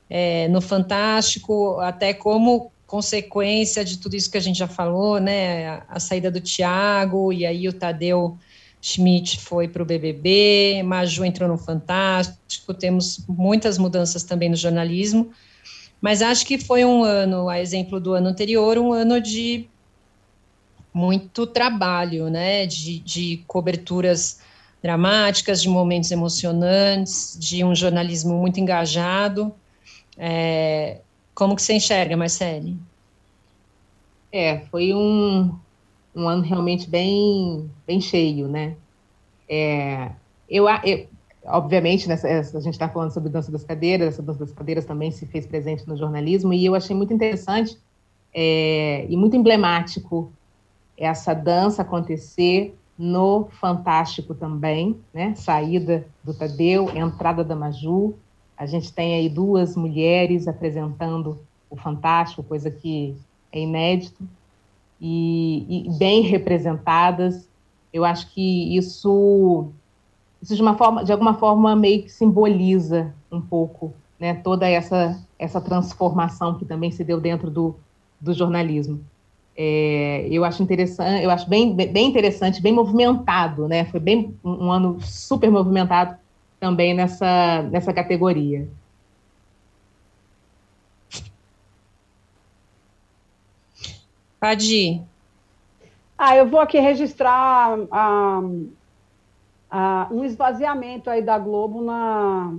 é, no Fantástico, até como consequência de tudo isso que a gente já falou, né? A, saída do Tiago, e aí o Tadeu Schmidt foi para o BBB, Maju entrou no Fantástico, temos muitas mudanças também no jornalismo, mas acho que foi um ano, a exemplo do ano anterior, um ano de muito trabalho, né? De, de coberturas dramáticas, de momentos emocionantes, de um jornalismo muito engajado. É, como que você enxerga, Marcele? É, foi um, um ano realmente bem, bem cheio, né? É, eu, eu, obviamente, nessa, a gente está falando sobre dança das cadeiras, essa dança das cadeiras também se fez presente no jornalismo, e eu achei muito interessante é, e muito emblemático essa dança acontecer no Fantástico também, né? Saída do Tadeu, entrada da Maju, a gente tem aí duas mulheres apresentando o Fantástico, coisa que é inédito, e, e bem representadas. Eu acho que isso, isso de, uma forma, de alguma forma meio que simboliza um pouco né, toda essa, essa transformação que também se deu dentro do, do jornalismo. É, eu acho interessante, eu acho bem, bem interessante, bem movimentado, né? Foi bem um, ano super movimentado também nessa, nessa categoria. Pode Ah, eu vou aqui registrar ah, ah, um esvaziamento aí da Globo na,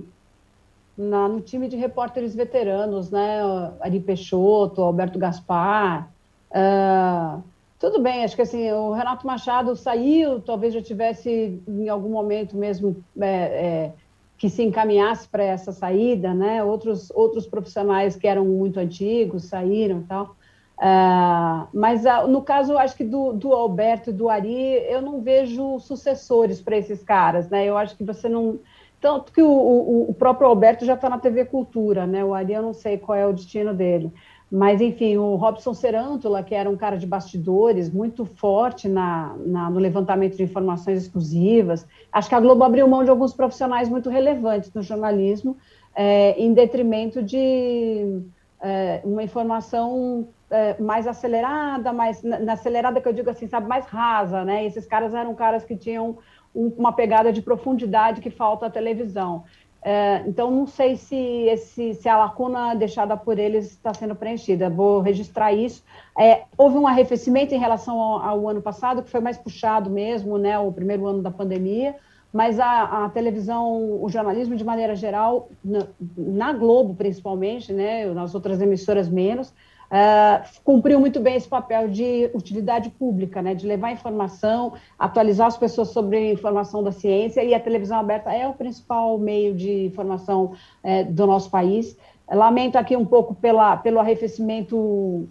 na, no time de repórteres veteranos, né? Ari Peixoto, Alberto Gaspar. Uh, tudo bem, acho que assim, o Renato Machado saiu, talvez já tivesse em algum momento mesmo é, é, que se encaminhasse para essa saída, né? Outros, outros profissionais que eram muito antigos saíram e tal. Uh, mas uh, no caso, acho que do, do, Alberto e do Ari, eu não vejo sucessores para esses caras, né? Eu acho que você não. Tanto que o, o, o próprio Alberto já está na TV Cultura, né? O Ari, eu não sei qual é o destino dele. Mas, enfim, o Robson Serantula, que era um cara de bastidores, muito forte na, na, no levantamento de informações exclusivas. Acho que a Globo abriu mão de alguns profissionais muito relevantes no jornalismo, é, em detrimento de é, uma informação é, mais acelerada, mais na acelerada que eu digo assim, sabe, mais rasa, né? Esses caras eram caras que tinham um, uma pegada de profundidade que falta à televisão. É, então, não sei se, esse, se a lacuna deixada por eles está sendo preenchida. Vou registrar isso. É, houve um arrefecimento em relação ao, ao, ano passado, que foi mais puxado mesmo, né, o primeiro ano da pandemia, mas a, a televisão, o jornalismo de maneira geral, na, na Globo principalmente, né, nas outras emissoras menos, uh, cumpriu muito bem esse papel de utilidade pública, né, de levar informação, atualizar as pessoas sobre a informação da ciência, e a televisão aberta é o principal meio de informação é, do nosso país. Lamento aqui um pouco pela, pelo arrefecimento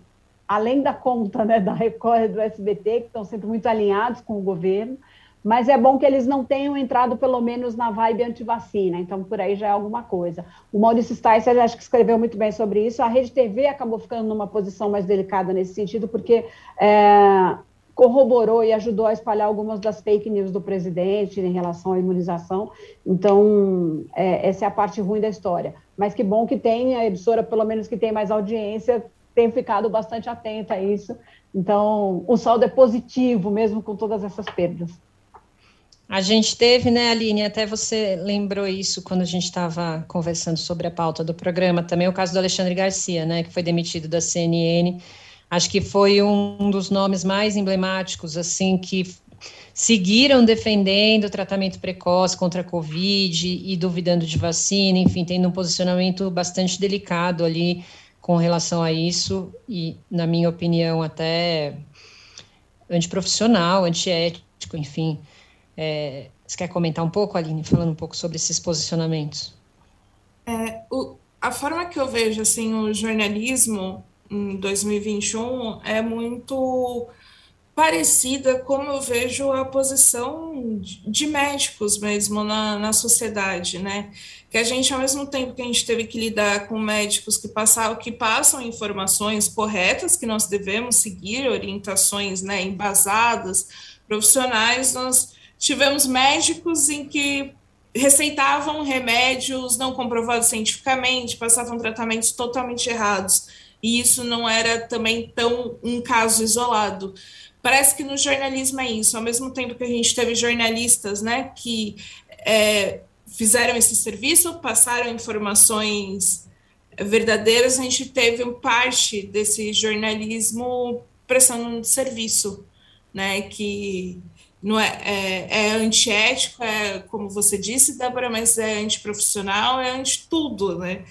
além da conta né, da Record e do SBT, que estão sempre muito alinhados com o governo, mas é bom que eles não tenham entrado, pelo menos, na vibe anti-vacina, então por aí já é alguma coisa. O Maurício Sticer, acho que escreveu muito bem sobre isso. A Rede TV acabou ficando numa posição mais delicada nesse sentido, porque é, corroborou e ajudou a espalhar algumas das fake news do presidente em relação à imunização. Então, é, essa é a parte ruim da história. Mas que bom que tem a emissora, pelo menos que tem mais audiência, tenho ficado bastante atenta a isso. Então, o saldo é positivo, mesmo com todas essas perdas. A gente teve, né, Aline, até você lembrou isso quando a gente estava conversando sobre a pauta do programa, também o caso do Alexandre Garcia, né, que foi demitido da CNN. Acho que foi um dos nomes mais emblemáticos, assim, que seguiram defendendo o tratamento precoce contra a Covid e duvidando de vacina, enfim, tendo um posicionamento bastante delicado ali com relação a isso, e, na minha opinião, até antiprofissional, antiético, enfim. É, você quer comentar um pouco, Aline, falando um pouco sobre esses posicionamentos? É, o, a forma que eu vejo assim o jornalismo em 2021 é muito parecida como eu vejo a posição de médicos mesmo na, na sociedade, né? Que a gente, ao mesmo tempo que a gente teve que lidar com médicos que passaram, que passam informações corretas, que nós devemos seguir, orientações né, embasadas, profissionais, nós tivemos médicos em que receitavam remédios não comprovados cientificamente, passavam tratamentos totalmente errados. E isso não era também tão um caso isolado. Parece que no jornalismo é isso. Ao mesmo tempo que a gente teve jornalistas, né, que é, fizeram esse serviço, passaram informações verdadeiras, a gente teve parte desse jornalismo prestando um serviço, né, que não é, é, é antiético, é como você disse, Débora, mas é antiprofissional, é anti tudo, né?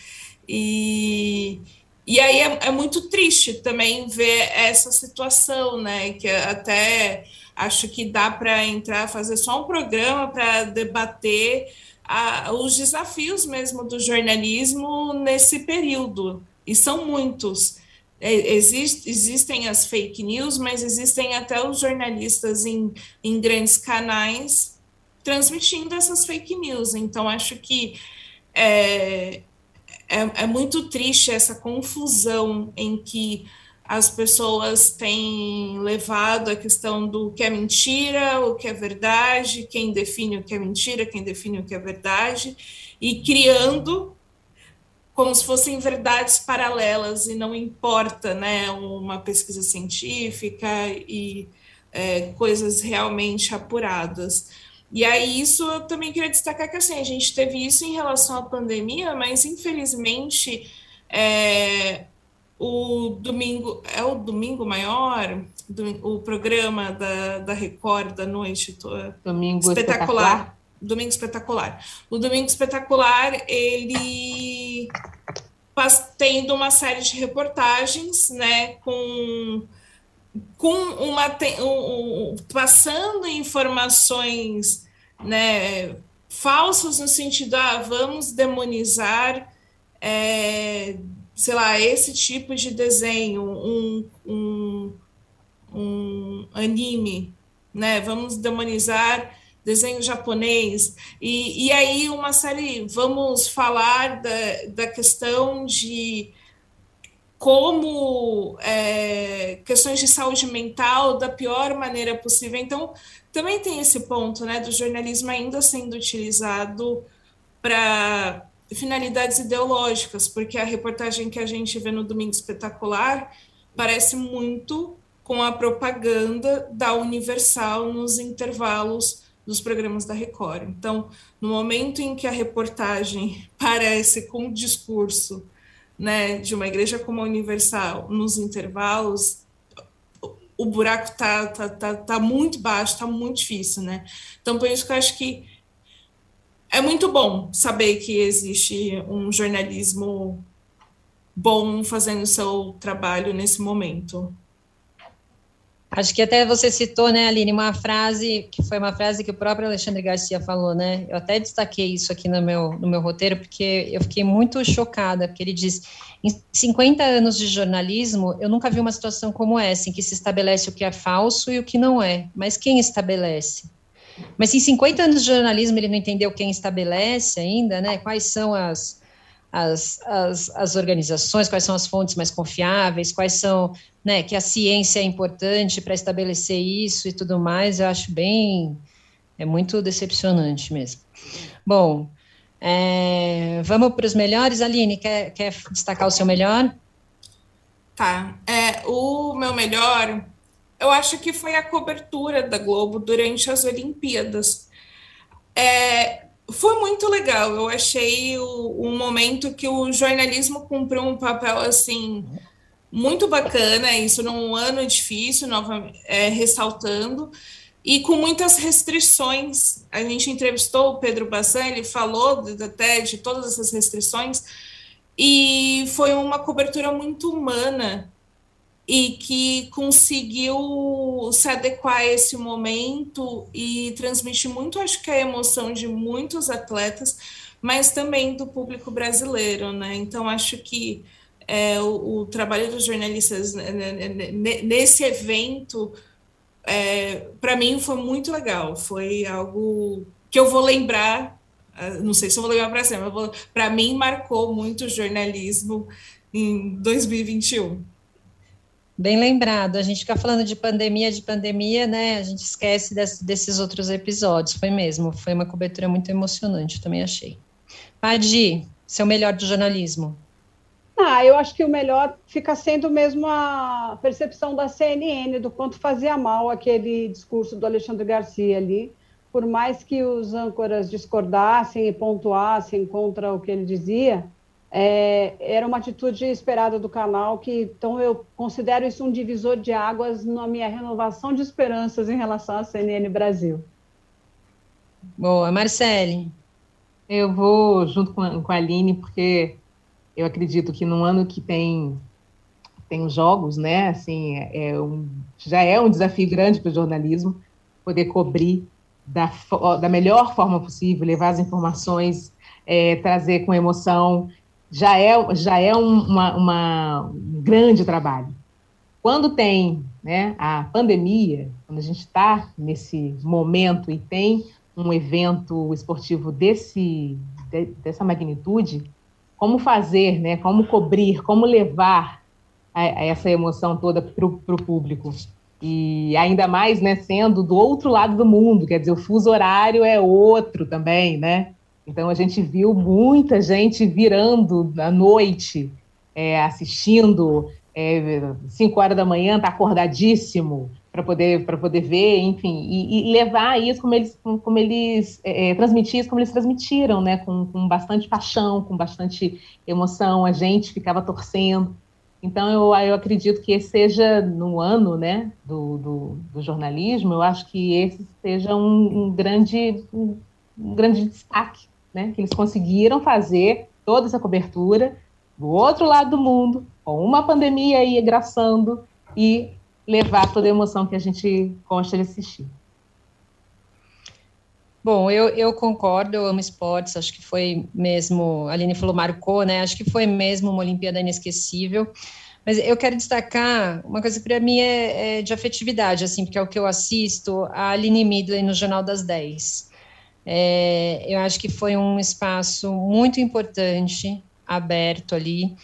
E, e aí é, é, muito triste também ver essa situação, né? Que até acho que dá para entrar, fazer só um programa para debater a, os desafios mesmo do jornalismo nesse período, e são muitos. É, exist, existem as fake news, mas existem até os jornalistas em, em grandes canais transmitindo essas fake news. Então, acho que é, é, é, muito triste essa confusão em que as pessoas têm levado a questão do que é mentira, o que é verdade, quem define o que é mentira, quem define o que é verdade, e criando como se fossem verdades paralelas e não importa, né, uma pesquisa científica e é, coisas realmente apuradas. E aí isso eu também queria destacar que assim a gente teve isso em relação à pandemia, mas infelizmente é, o domingo é o domingo maior, do, o programa da, da Record da noite, domingo espetacular. espetacular Domingo Espetacular. O Domingo Espetacular, ele tendo uma série de reportagens, né, com, com uma um, um, passando informações, né, falsas no sentido, ah, vamos demonizar, é, sei lá, esse tipo de desenho, um, um, um anime, né, vamos demonizar desenho japonês, e, e aí uma série, vamos falar da, da questão de como é, questões de saúde mental da pior maneira possível. Então, também tem esse ponto, né, do jornalismo ainda sendo utilizado para finalidades ideológicas, porque a reportagem que a gente vê no Domingo Espetacular parece muito com a propaganda da Universal nos intervalos dos programas da Record. Então, no momento em que a reportagem parece com o discurso né, de uma igreja como a Universal nos intervalos, o buraco tá, tá, tá, tá muito baixo, tá muito difícil, né? Então, por isso que eu acho que é muito bom saber que existe um jornalismo bom fazendo seu trabalho nesse momento. Acho que até você citou, né, Aline, uma frase que foi uma frase que o próprio Alexandre Garcia falou, né? Eu até destaquei isso aqui no meu, no meu roteiro, porque eu fiquei muito chocada, porque ele diz: em 50 anos de jornalismo, eu nunca vi uma situação como essa, em que se estabelece o que é falso e o que não é. Mas quem estabelece? Mas em 50 anos de jornalismo ele não entendeu quem estabelece ainda, né? Quais são as, as, as, as organizações, quais são as fontes mais confiáveis, quais são, né, que a ciência é importante para estabelecer isso e tudo mais, eu acho bem, é muito decepcionante mesmo. Bom, é, vamos para os melhores, Aline, quer, quer destacar o seu melhor? Tá. É, o meu melhor, eu acho que foi a cobertura da Globo durante as Olimpíadas. É, foi muito legal. Eu achei o, um momento que o jornalismo cumpriu um papel assim muito bacana. Isso num ano difícil, nova, é, ressaltando e com muitas restrições. A gente entrevistou o Pedro Bassan, ele falou até de todas essas restrições e foi uma cobertura muito humana e que conseguiu se adequar a esse momento e transmitir muito, acho que a emoção de muitos atletas, mas também do público brasileiro, né? Então acho que é, o, o, trabalho dos jornalistas nesse evento, é, para mim foi muito legal. Foi algo que eu vou lembrar ah, não sei se eu vou levar para sempre, para mim marcou muito o jornalismo em 2021. Bem lembrado, a gente fica falando de pandemia, de pandemia, né? A gente esquece desse, desses outros episódios. Foi mesmo, foi uma cobertura muito emocionante, também achei. Padi, seu melhor do jornalismo. Ah, eu acho que o melhor fica sendo mesmo a percepção da CNN do quanto fazia mal aquele discurso do Alexandre Garcia ali por mais que os âncoras discordassem e pontuassem contra o que ele dizia, é, era uma atitude esperada do canal, que então eu considero isso um divisor de águas na minha renovação de esperanças em relação à CNN Brasil. Boa, Marcele. Eu vou junto com a, com a Aline, porque eu acredito que num ano que tem tem os jogos, né? Assim, é, é um, já é um desafio grande para o jornalismo poder cobrir da, da melhor forma possível, levar as informações, é, trazer com emoção, já é, já é um, uma, uma, um grande trabalho. Quando tem né, a pandemia, quando a gente está nesse momento e tem um evento esportivo desse, de, dessa magnitude, como fazer, né, como cobrir, como levar a, a essa emoção toda para o público? E ainda mais, né, sendo do outro lado do mundo, quer dizer, o fuso horário é outro também, né? Então a gente viu muita gente virando à noite, é, assistindo, é, 5 horas da manhã, tá acordadíssimo para poder para poder ver, enfim, e, e, levar isso como eles como eles é, é, transmitir isso como eles transmitiram, né, com, com bastante paixão, com bastante emoção, a gente ficava torcendo. Então, eu, eu acredito que esse seja no ano né, do, do, do jornalismo, eu acho que esse seja um, um grande, um, um, grande destaque, né, que eles conseguiram fazer toda essa cobertura do outro lado do mundo, com uma pandemia aí graçando, e levar toda a emoção que a gente gosta de assistir. Bom, eu, eu concordo, eu amo esportes, acho que foi mesmo, a Aline falou, marcou, né? Acho que foi mesmo uma Olimpíada inesquecível. Mas eu quero destacar uma coisa que para mim é, é, de afetividade, assim, porque é o que eu assisto, a Aline Midley no Jornal das 10. É, eu acho que foi um espaço muito importante, aberto ali,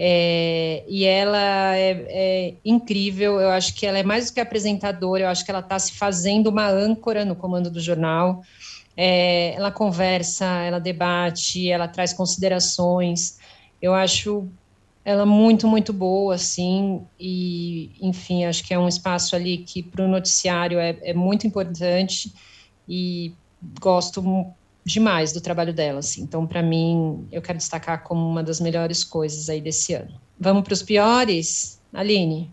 é, e ela é, é, incrível, eu acho que ela é mais do que apresentadora, eu acho que ela está se fazendo uma âncora no comando do jornal. É, ela conversa, ela debate, ela traz considerações. Eu acho ela muito, muito boa, assim, e, enfim, acho que é um espaço ali que para o noticiário é, é muito importante. E gosto demais do trabalho dela, assim. Então, para mim, eu quero destacar como uma das melhores coisas aí desse ano. Vamos para os piores? Aline?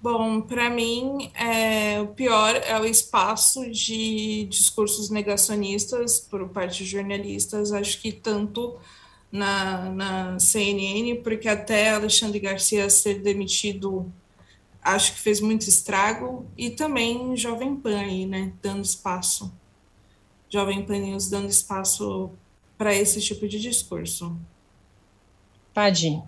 Bom, para mim, é, o pior é o espaço de discursos negacionistas por parte de jornalistas. Acho que tanto na, na CNN, porque até Alexandre Garcia ser demitido, acho que fez muito estrago, e também Jovem Pan aí, né, dando espaço Jovem Pan News dando espaço para esse tipo de discurso. Padim.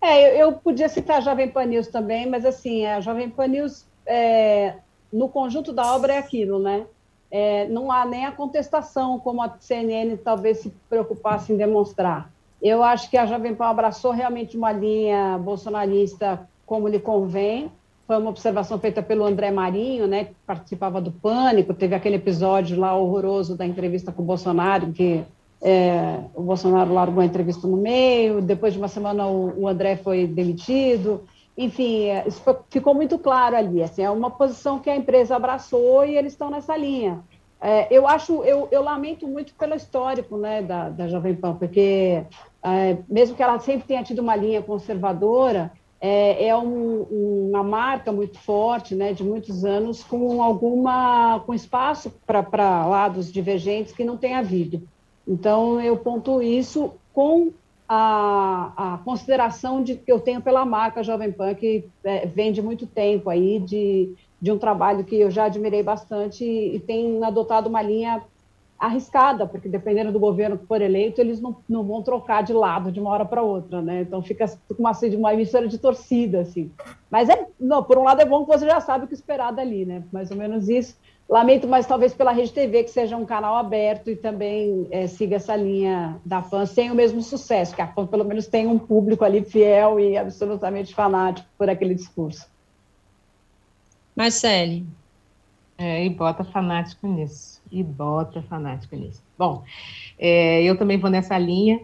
É, eu, eu, podia citar a Jovem Pan News também, mas assim, a Jovem Pan News, é, no conjunto da obra é aquilo, né? É, não há nem a contestação, como a CNN talvez se preocupasse em demonstrar. Eu acho que a Jovem Pan abraçou realmente uma linha bolsonarista como lhe convém, foi uma observação feita pelo André Marinho, né, que participava do Pânico, teve aquele episódio lá horroroso da entrevista com o Bolsonaro, que é, o Bolsonaro largou a entrevista no meio, depois de uma semana o, o André foi demitido. Enfim, é, isso foi, ficou muito claro ali. Assim, é uma posição que a empresa abraçou e eles estão nessa linha. É, eu acho, eu, eu, lamento muito pelo histórico né, da, da Jovem Pan, porque é, mesmo que ela sempre tenha tido uma linha conservadora, é, é um, uma marca muito forte, né, de muitos anos, com alguma com espaço para lados divergentes que não tem havido. Então, eu ponto isso com a, a, consideração de, que eu tenho pela marca Jovem Pan, que é, vem de muito tempo aí, de, de um trabalho que eu já admirei bastante e, e tem adotado uma linha arriscada, porque dependendo do governo que for eleito, eles não, não vão trocar de lado de uma hora para outra, né? Então fica uma, assim, uma emissora de torcida, assim. Mas é, não, por um lado é bom que você já sabe o que esperar dali, né? Mais ou menos isso. Lamento, mas talvez pela Rede TV, que seja um canal aberto e também é, siga essa linha da fã sem o mesmo sucesso, que a fã pelo menos tem um público ali fiel e absolutamente fanático por aquele discurso. Marcele. É, e bota fanático nisso e bota fanática nisso. Bom, é, eu também vou nessa linha.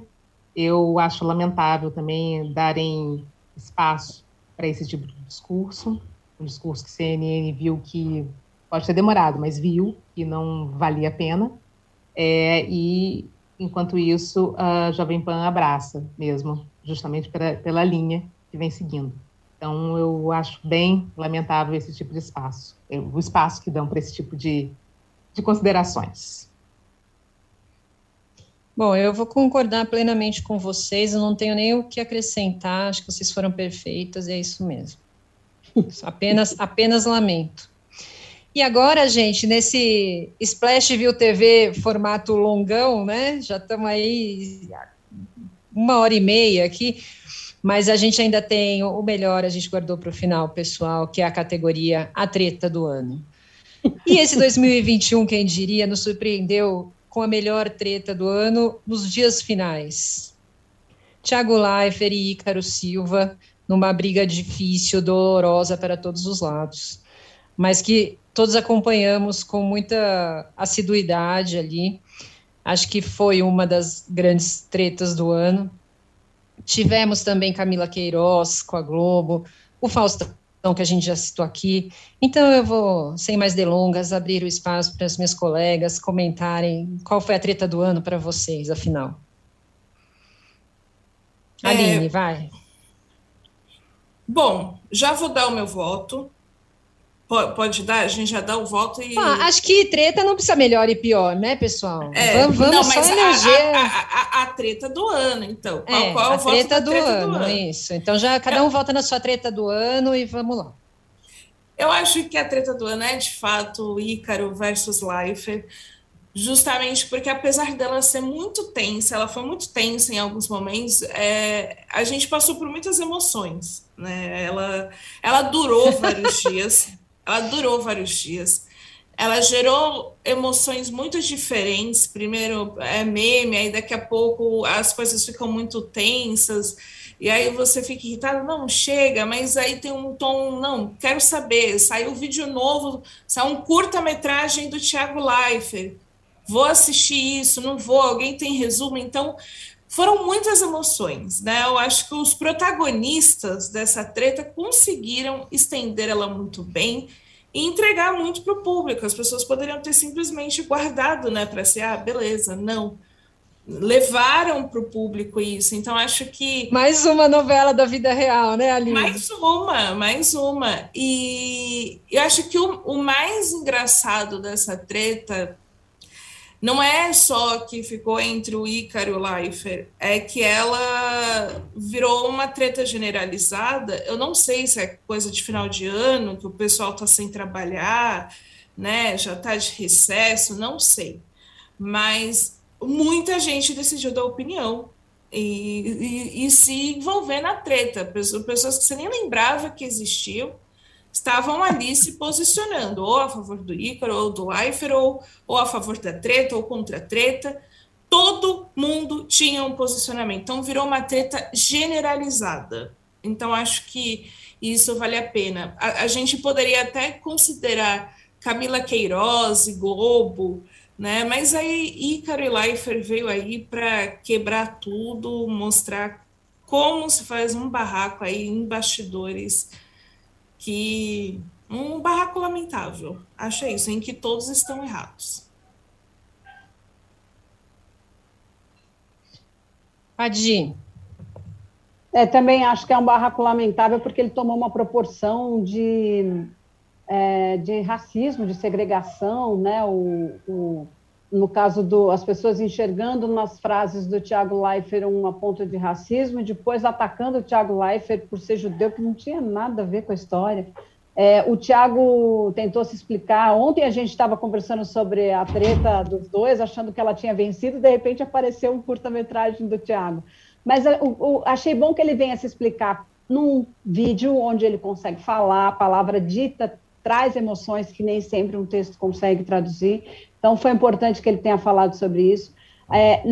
Eu acho lamentável também darem espaço para esse tipo de discurso, um discurso que a CNN viu que pode ter demorado, mas viu que não valia a pena. É, e, enquanto isso, a Jovem Pan abraça mesmo, justamente pela, pela linha que vem seguindo. Então, eu acho bem lamentável esse tipo de espaço, o espaço que dão para esse tipo de de considerações. Bom, eu vou concordar plenamente com vocês, eu não tenho nem o que acrescentar, acho que vocês foram perfeitas, e é isso mesmo. Apenas, apenas lamento. E agora, gente, nesse Splash View TV formato longão, né? Já estamos aí uma hora e meia aqui, mas a gente ainda tem o melhor, a gente guardou para o final, pessoal, que é a categoria A Treta do Ano. E esse 2021, quem diria, nos surpreendeu com a melhor treta do ano nos dias finais. Tiago Leifert e Ícaro Silva, numa briga difícil, dolorosa para todos os lados, mas que todos acompanhamos com muita assiduidade ali. Acho que foi uma das grandes tretas do ano. Tivemos também Camila Queiroz com a Globo, o Faustão que a gente já citou aqui. Então, eu vou, sem mais delongas, abrir o espaço para as minhas colegas comentarem qual foi a treta do ano para vocês, afinal. É... Aline, vai. Bom, já vou dar o meu voto. Pode, dar? A gente já dá o voto e. Ah, acho que treta não precisa melhor e pior, né, pessoal? É, vamos, vamos não, só eleger. A, a, a, a, treta do ano, então. Qual, é, qual a treta, do, treta ano, do, ano, Isso. Então, já cada um vota na sua treta do ano e vamos lá. Eu acho que a treta do ano é, de fato, Ícaro versus Leifert, justamente porque, apesar dela ser muito tensa, ela foi muito tensa em alguns momentos, é, a gente passou por muitas emoções. Né? Ela, ela durou vários dias. Ela durou vários dias. Ela gerou emoções muito diferentes. Primeiro é meme, aí daqui a pouco as coisas ficam muito tensas. E aí você fica irritado, não, chega, mas aí tem um tom, não, quero saber. Saiu um vídeo novo, saiu um curta-metragem do Thiago Leifert. Vou assistir isso, não vou, alguém tem resumo. Então, foram muitas emoções, né? Eu acho que os protagonistas dessa treta conseguiram estender ela muito bem e entregar muito para o público. As pessoas poderiam ter simplesmente guardado, né, para ser, ah, beleza, não. Levaram para o público isso, então acho que. Mais uma novela da vida real, né, Aline? Mais uma, mais uma. E eu acho que o, o mais engraçado dessa treta não é só que ficou entre o Ícaro e o Leifert, é que ela virou uma treta generalizada. Eu não sei se é coisa de final de ano, que o pessoal está sem trabalhar, né? Já está de recesso, não sei. Mas muita gente decidiu dar opinião e, e, e se envolver na treta. Pessoas que você nem lembrava que existiam estavam ali se posicionando, ou a favor do Ícaro, ou do Leifert, ou, ou a favor da treta, ou contra a treta. Todo mundo tinha um posicionamento. Então, virou uma treta generalizada. Então, acho que isso vale a pena. A, a gente poderia até considerar Camila Queiroz e Globo né? Mas aí Ícaro e Leifert veio aí para quebrar tudo, mostrar como se faz um barraco aí em bastidores que um barraco lamentável. Acho isso, em que todos estão errados. Adi. É, também acho que é um barraco lamentável porque ele tomou uma proporção de, é, de racismo, de segregação, né? O, o, no caso do as pessoas enxergando nas frases do Tiago Leifert uma ponta de racismo e depois atacando o Tiago Leifert por ser judeu, que não tinha nada a ver com a história. É, o Tiago tentou se explicar. Ontem a gente estava conversando sobre a treta dos dois, achando que ela tinha vencido, de repente apareceu um curta-metragem do Tiago. Mas eu, achei bom que ele venha se explicar num vídeo onde ele consegue falar, a palavra dita traz emoções que nem sempre um texto consegue traduzir. Então foi importante que ele tenha falado sobre isso. É,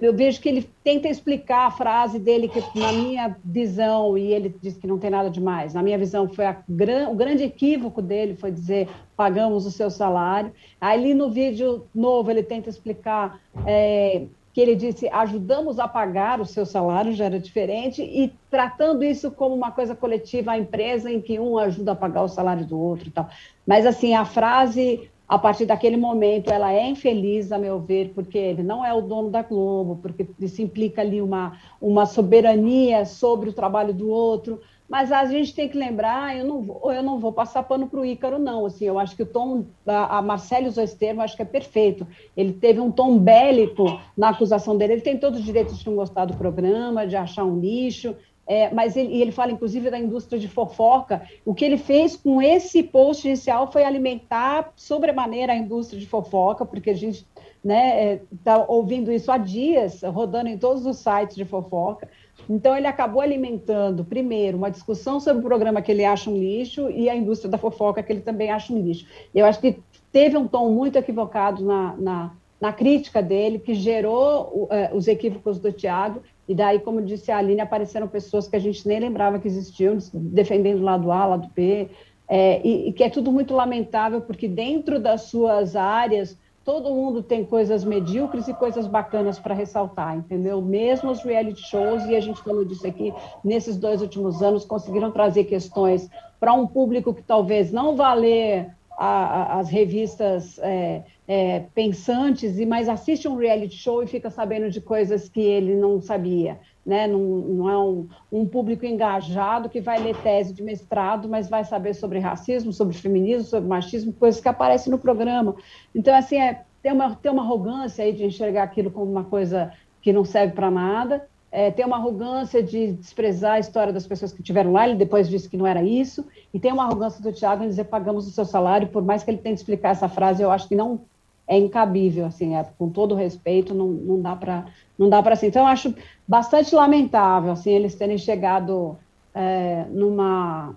eu, vejo que ele tenta explicar a frase dele, que na minha visão, e ele diz que não tem nada demais, na minha visão, foi gran, o grande equívoco dele foi dizer pagamos o seu salário. Ali no vídeo novo ele tenta explicar é, que ele disse ajudamos a pagar o seu salário, já era diferente, e tratando isso como uma coisa coletiva, a empresa em que um ajuda a pagar o salário do outro e tal. Mas assim, a frase a partir daquele momento ela é infeliz, a meu ver, porque ele não é o dono da Globo, porque isso implica ali uma, uma soberania sobre o trabalho do outro. Mas a gente tem que lembrar, eu não vou, eu não vou passar pano para o Ícaro, não. Assim, eu acho que o tom, a, a Marcelo usou esse termo, acho que é perfeito. Ele teve um tom bélico na acusação dele. Ele tem todo o direito de não gostar do programa, de achar um lixo, é, mas ele, ele fala, inclusive, da indústria de fofoca. O que ele fez com esse post inicial foi alimentar sobremaneira a indústria de fofoca, porque a gente está né, é, tá ouvindo isso há dias, rodando em todos os sites de fofoca. Então, ele acabou alimentando, primeiro, uma discussão sobre o programa que ele acha um lixo e a indústria da fofoca que ele também acha um lixo. Eu acho que teve um tom muito equivocado na, na, na crítica dele, que gerou uh, os equívocos do Tiago, e daí, como disse a Aline, apareceram pessoas que a gente nem lembrava que existiam, defendendo o lado A, lado B, é, e, e, que é tudo muito lamentável, porque dentro das suas áreas, todo mundo tem coisas medíocres e coisas bacanas para ressaltar, entendeu? Mesmo os reality shows, e a gente falou disso aqui, nesses dois últimos anos, conseguiram trazer questões para um público que talvez não vá ler a, a, as revistas é, é, pensantes, e mas assiste um reality show e fica sabendo de coisas que ele não sabia. Né? Não, não é um, um, público engajado que vai ler tese de mestrado, mas vai saber sobre racismo, sobre feminismo, sobre machismo, coisas que aparecem no programa. Então, assim, é, tem, uma, tem uma arrogância aí de enxergar aquilo como uma coisa que não serve para nada, é, tem uma arrogância de desprezar a história das pessoas que tiveram lá, ele depois disse que não era isso, e tem uma arrogância do Tiago em dizer pagamos o seu salário, por mais que ele tente explicar essa frase, eu acho que não é incabível, assim, é, com todo respeito, não, não dá para não dá para assim. Então, eu acho bastante lamentável, assim, eles terem chegado é, numa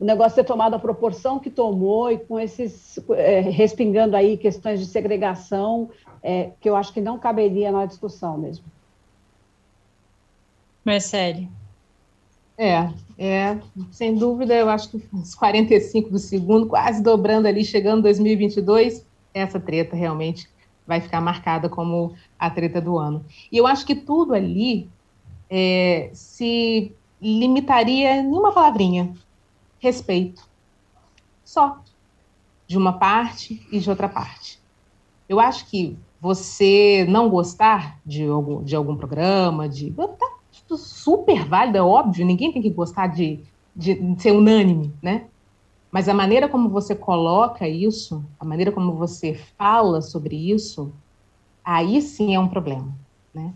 o negócio ter tomado a proporção que tomou e com esses é, respingando aí questões de segregação é, que eu acho que não caberia na discussão mesmo. Marcele. É, é, sem dúvida, eu acho que uns 45 do segundo, quase dobrando ali, chegando 2022, essa treta realmente vai ficar marcada como a treta do ano. E eu acho que tudo ali é, se limitaria em uma palavrinha: respeito. Só. De uma parte e de outra parte. Eu acho que você não gostar de algum, de algum programa, de. Tá super válido, é óbvio, ninguém tem que gostar de, de, ser unânime, né? Mas a maneira como você coloca isso, a maneira como você fala sobre isso, aí sim é um problema, né?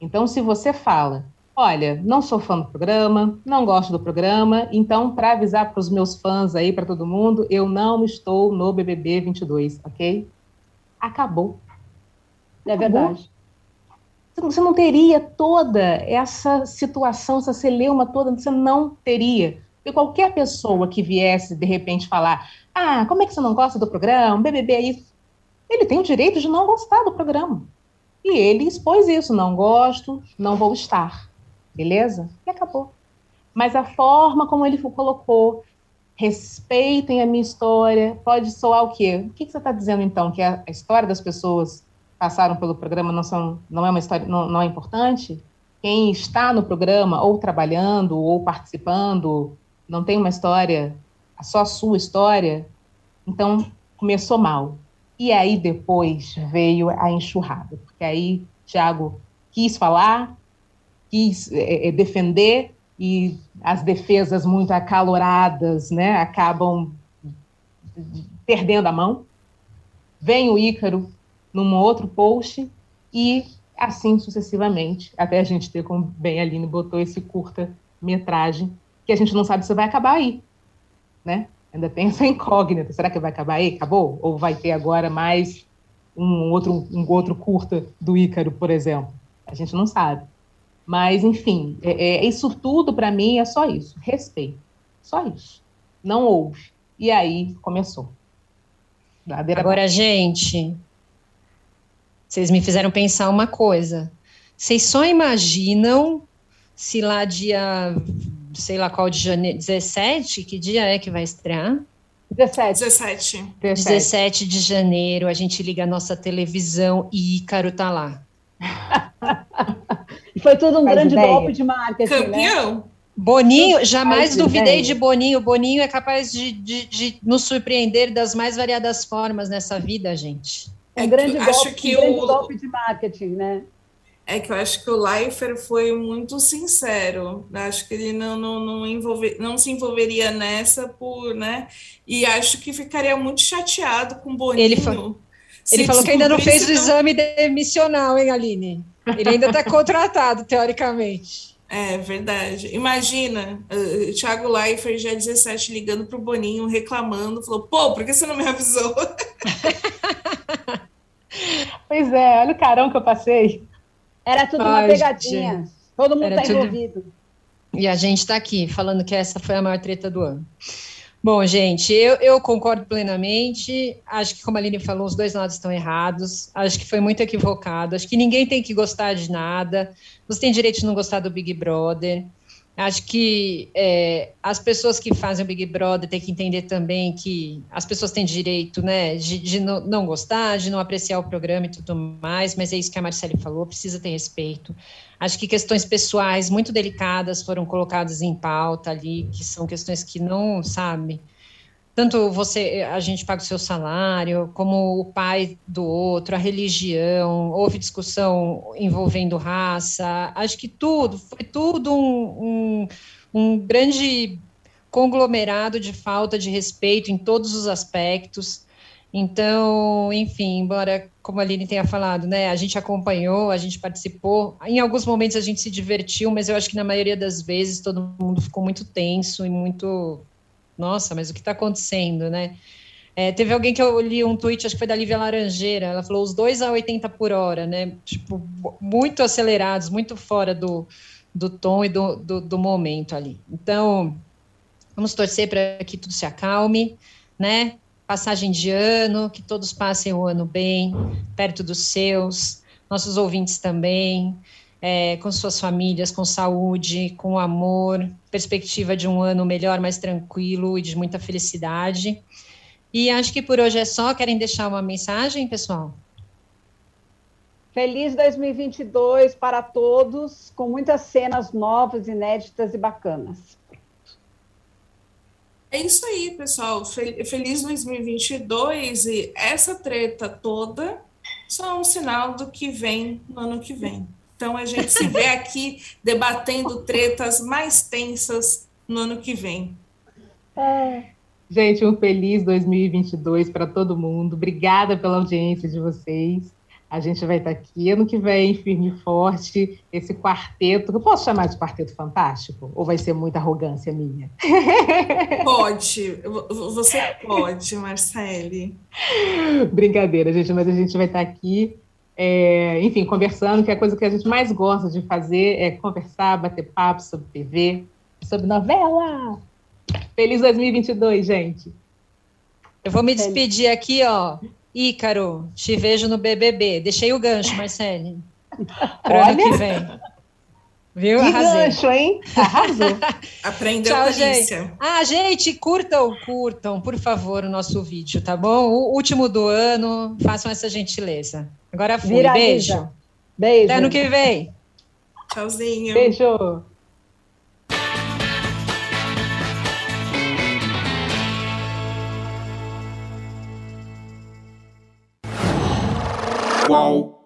Então, se você fala, olha, não sou fã do programa, não gosto do programa, então, para avisar para os meus fãs aí, para todo mundo, eu não estou no BBB 22, ok? Acabou. É verdade você não teria toda essa situação, essa celeuma toda, você não teria. Porque qualquer pessoa que viesse, de repente, falar ah, como é que você não gosta do programa, BBB é isso, ele tem o direito de não gostar do programa. E ele expôs isso, não gosto, não vou estar, beleza? E acabou. Mas a forma como ele colocou, respeitem a minha história. Pode soar o quê? O que, você está dizendo então? Que a, história das pessoas passaram pelo programa não, são, não é uma história, não, não é importante? Quem está no programa, ou trabalhando, ou participando, não tem uma história, só a sua história? Então, começou mal. E aí depois veio a enxurrada, porque aí Tiago quis falar, quis é, defender, e as defesas muito acaloradas né, acabam perdendo a mão. Vem o Ícaro num outro post e assim sucessivamente, até a gente ter, como bem a Aline botou, esse curta-metragem, que a gente não sabe se vai acabar aí, né? Ainda tem essa incógnita, será que vai acabar aí? Acabou? Ou vai ter agora mais um outro, um outro curta do Ícaro, por exemplo? A gente não sabe. Mas, enfim, é, é, isso tudo para mim é só isso, respeito. Só isso. Não houve. E aí começou. Agora, gente, vocês me fizeram pensar uma coisa. Vocês só imaginam se lá dia, sei lá qual de janeiro, 17, que dia é que vai estrear? 17. 17. 17 de janeiro, a gente liga a nossa televisão e Ícaro tá lá. Foi tudo um Faz grande ideia. golpe de marketing. Né? Campeão. Né? Boninho, jamais duvidei de Boninho. Boninho é capaz de, de, de, nos surpreender das mais variadas formas nessa vida, gente. É um grande, golpe, acho que um grande o... golpe de marketing, né? É que eu acho que o Leifert foi muito sincero. Acho que ele não, não, não, envolver, não se envolveria nessa por, né? E acho que ficaria muito chateado com o Boninho. Ele, ele falou que ainda não fez o exame demissional, hein, Aline? Ele ainda está contratado, teoricamente. É verdade. Imagina, uh, Thiago Leifert já 17 ligando para o Boninho, reclamando, falou: pô, por que você não me avisou? pois é, olha o carão que eu passei. Era tudo Ai, uma pegadinha. Gente. Todo mundo está envolvido. E a gente está aqui falando que essa foi a maior treta do ano. Bom, gente, eu, eu, concordo plenamente. Acho que, como a Aline falou, os dois lados estão errados. Acho que foi muito equivocado. Acho que ninguém tem que gostar de nada. Você tem direito de não gostar do Big Brother. Acho que é, as pessoas que fazem o Big Brother têm que entender também que as pessoas têm direito, né, de, de não, não, gostar, de não apreciar o programa e tudo mais, mas é isso que a Marcele falou, precisa ter respeito. Acho que questões pessoais muito delicadas foram colocadas em pauta ali, que são questões que não, sabe, tanto você, a gente paga o seu salário, como o pai do outro, a religião, houve discussão envolvendo raça, acho que tudo, foi tudo um, um, um grande conglomerado de falta de respeito em todos os aspectos. Então, enfim, embora, como a Aline tenha falado, né, a gente acompanhou, a gente participou, em alguns momentos a gente se divertiu, mas eu acho que na maioria das vezes todo mundo ficou muito tenso e muito nossa, mas o que está acontecendo, né? É, teve alguém que eu li um tweet, acho que foi da Lívia Laranjeira, ela falou os dois a 80 por hora, né? Tipo, muito acelerados, muito fora do, do tom e do, do, do momento ali. Então, vamos torcer para que tudo se acalme, né? Passagem de ano, que todos passem o ano bem, perto dos seus, nossos ouvintes também é, com suas famílias, com saúde, com amor, perspectiva de um ano melhor, mais tranquilo e de muita felicidade. E acho que por hoje é só. Querem deixar uma mensagem, pessoal? Feliz 2022 para todos, com muitas cenas novas, inéditas e bacanas. É isso aí, pessoal. Feliz 2022 e essa treta toda só é um sinal do que vem no ano que vem. Então a gente se vê aqui debatendo tretas mais tensas no ano que vem. É. Gente, um feliz 2022 para todo mundo. Obrigada pela audiência de vocês. A gente vai estar aqui ano que vem, firme e forte, esse quarteto. Eu posso chamar de quarteto fantástico? Ou vai ser muita arrogância minha? Pode, você pode, Marcele. Brincadeira, gente, mas a gente vai estar aqui é, enfim, conversando, que é a coisa que a gente mais gosta de fazer é conversar, bater papo sobre TV, sobre novela. Feliz 2022, gente. Eu vou me despedir aqui, ó. Ícaro, te vejo no BBB. Deixei o gancho, Marcele. Para ano que vem. Viu? Que Arrasei. gancho, hein? Arrasou. Aprendeu Tchau, gente. Ah, gente, curtam, curtam, por favor, o nosso vídeo, tá bom? O último do ano, façam essa gentileza. Agora fui, Viraliza. beijo. Beijo. Até ano que vem. Tchauzinho. Beijo. Qual?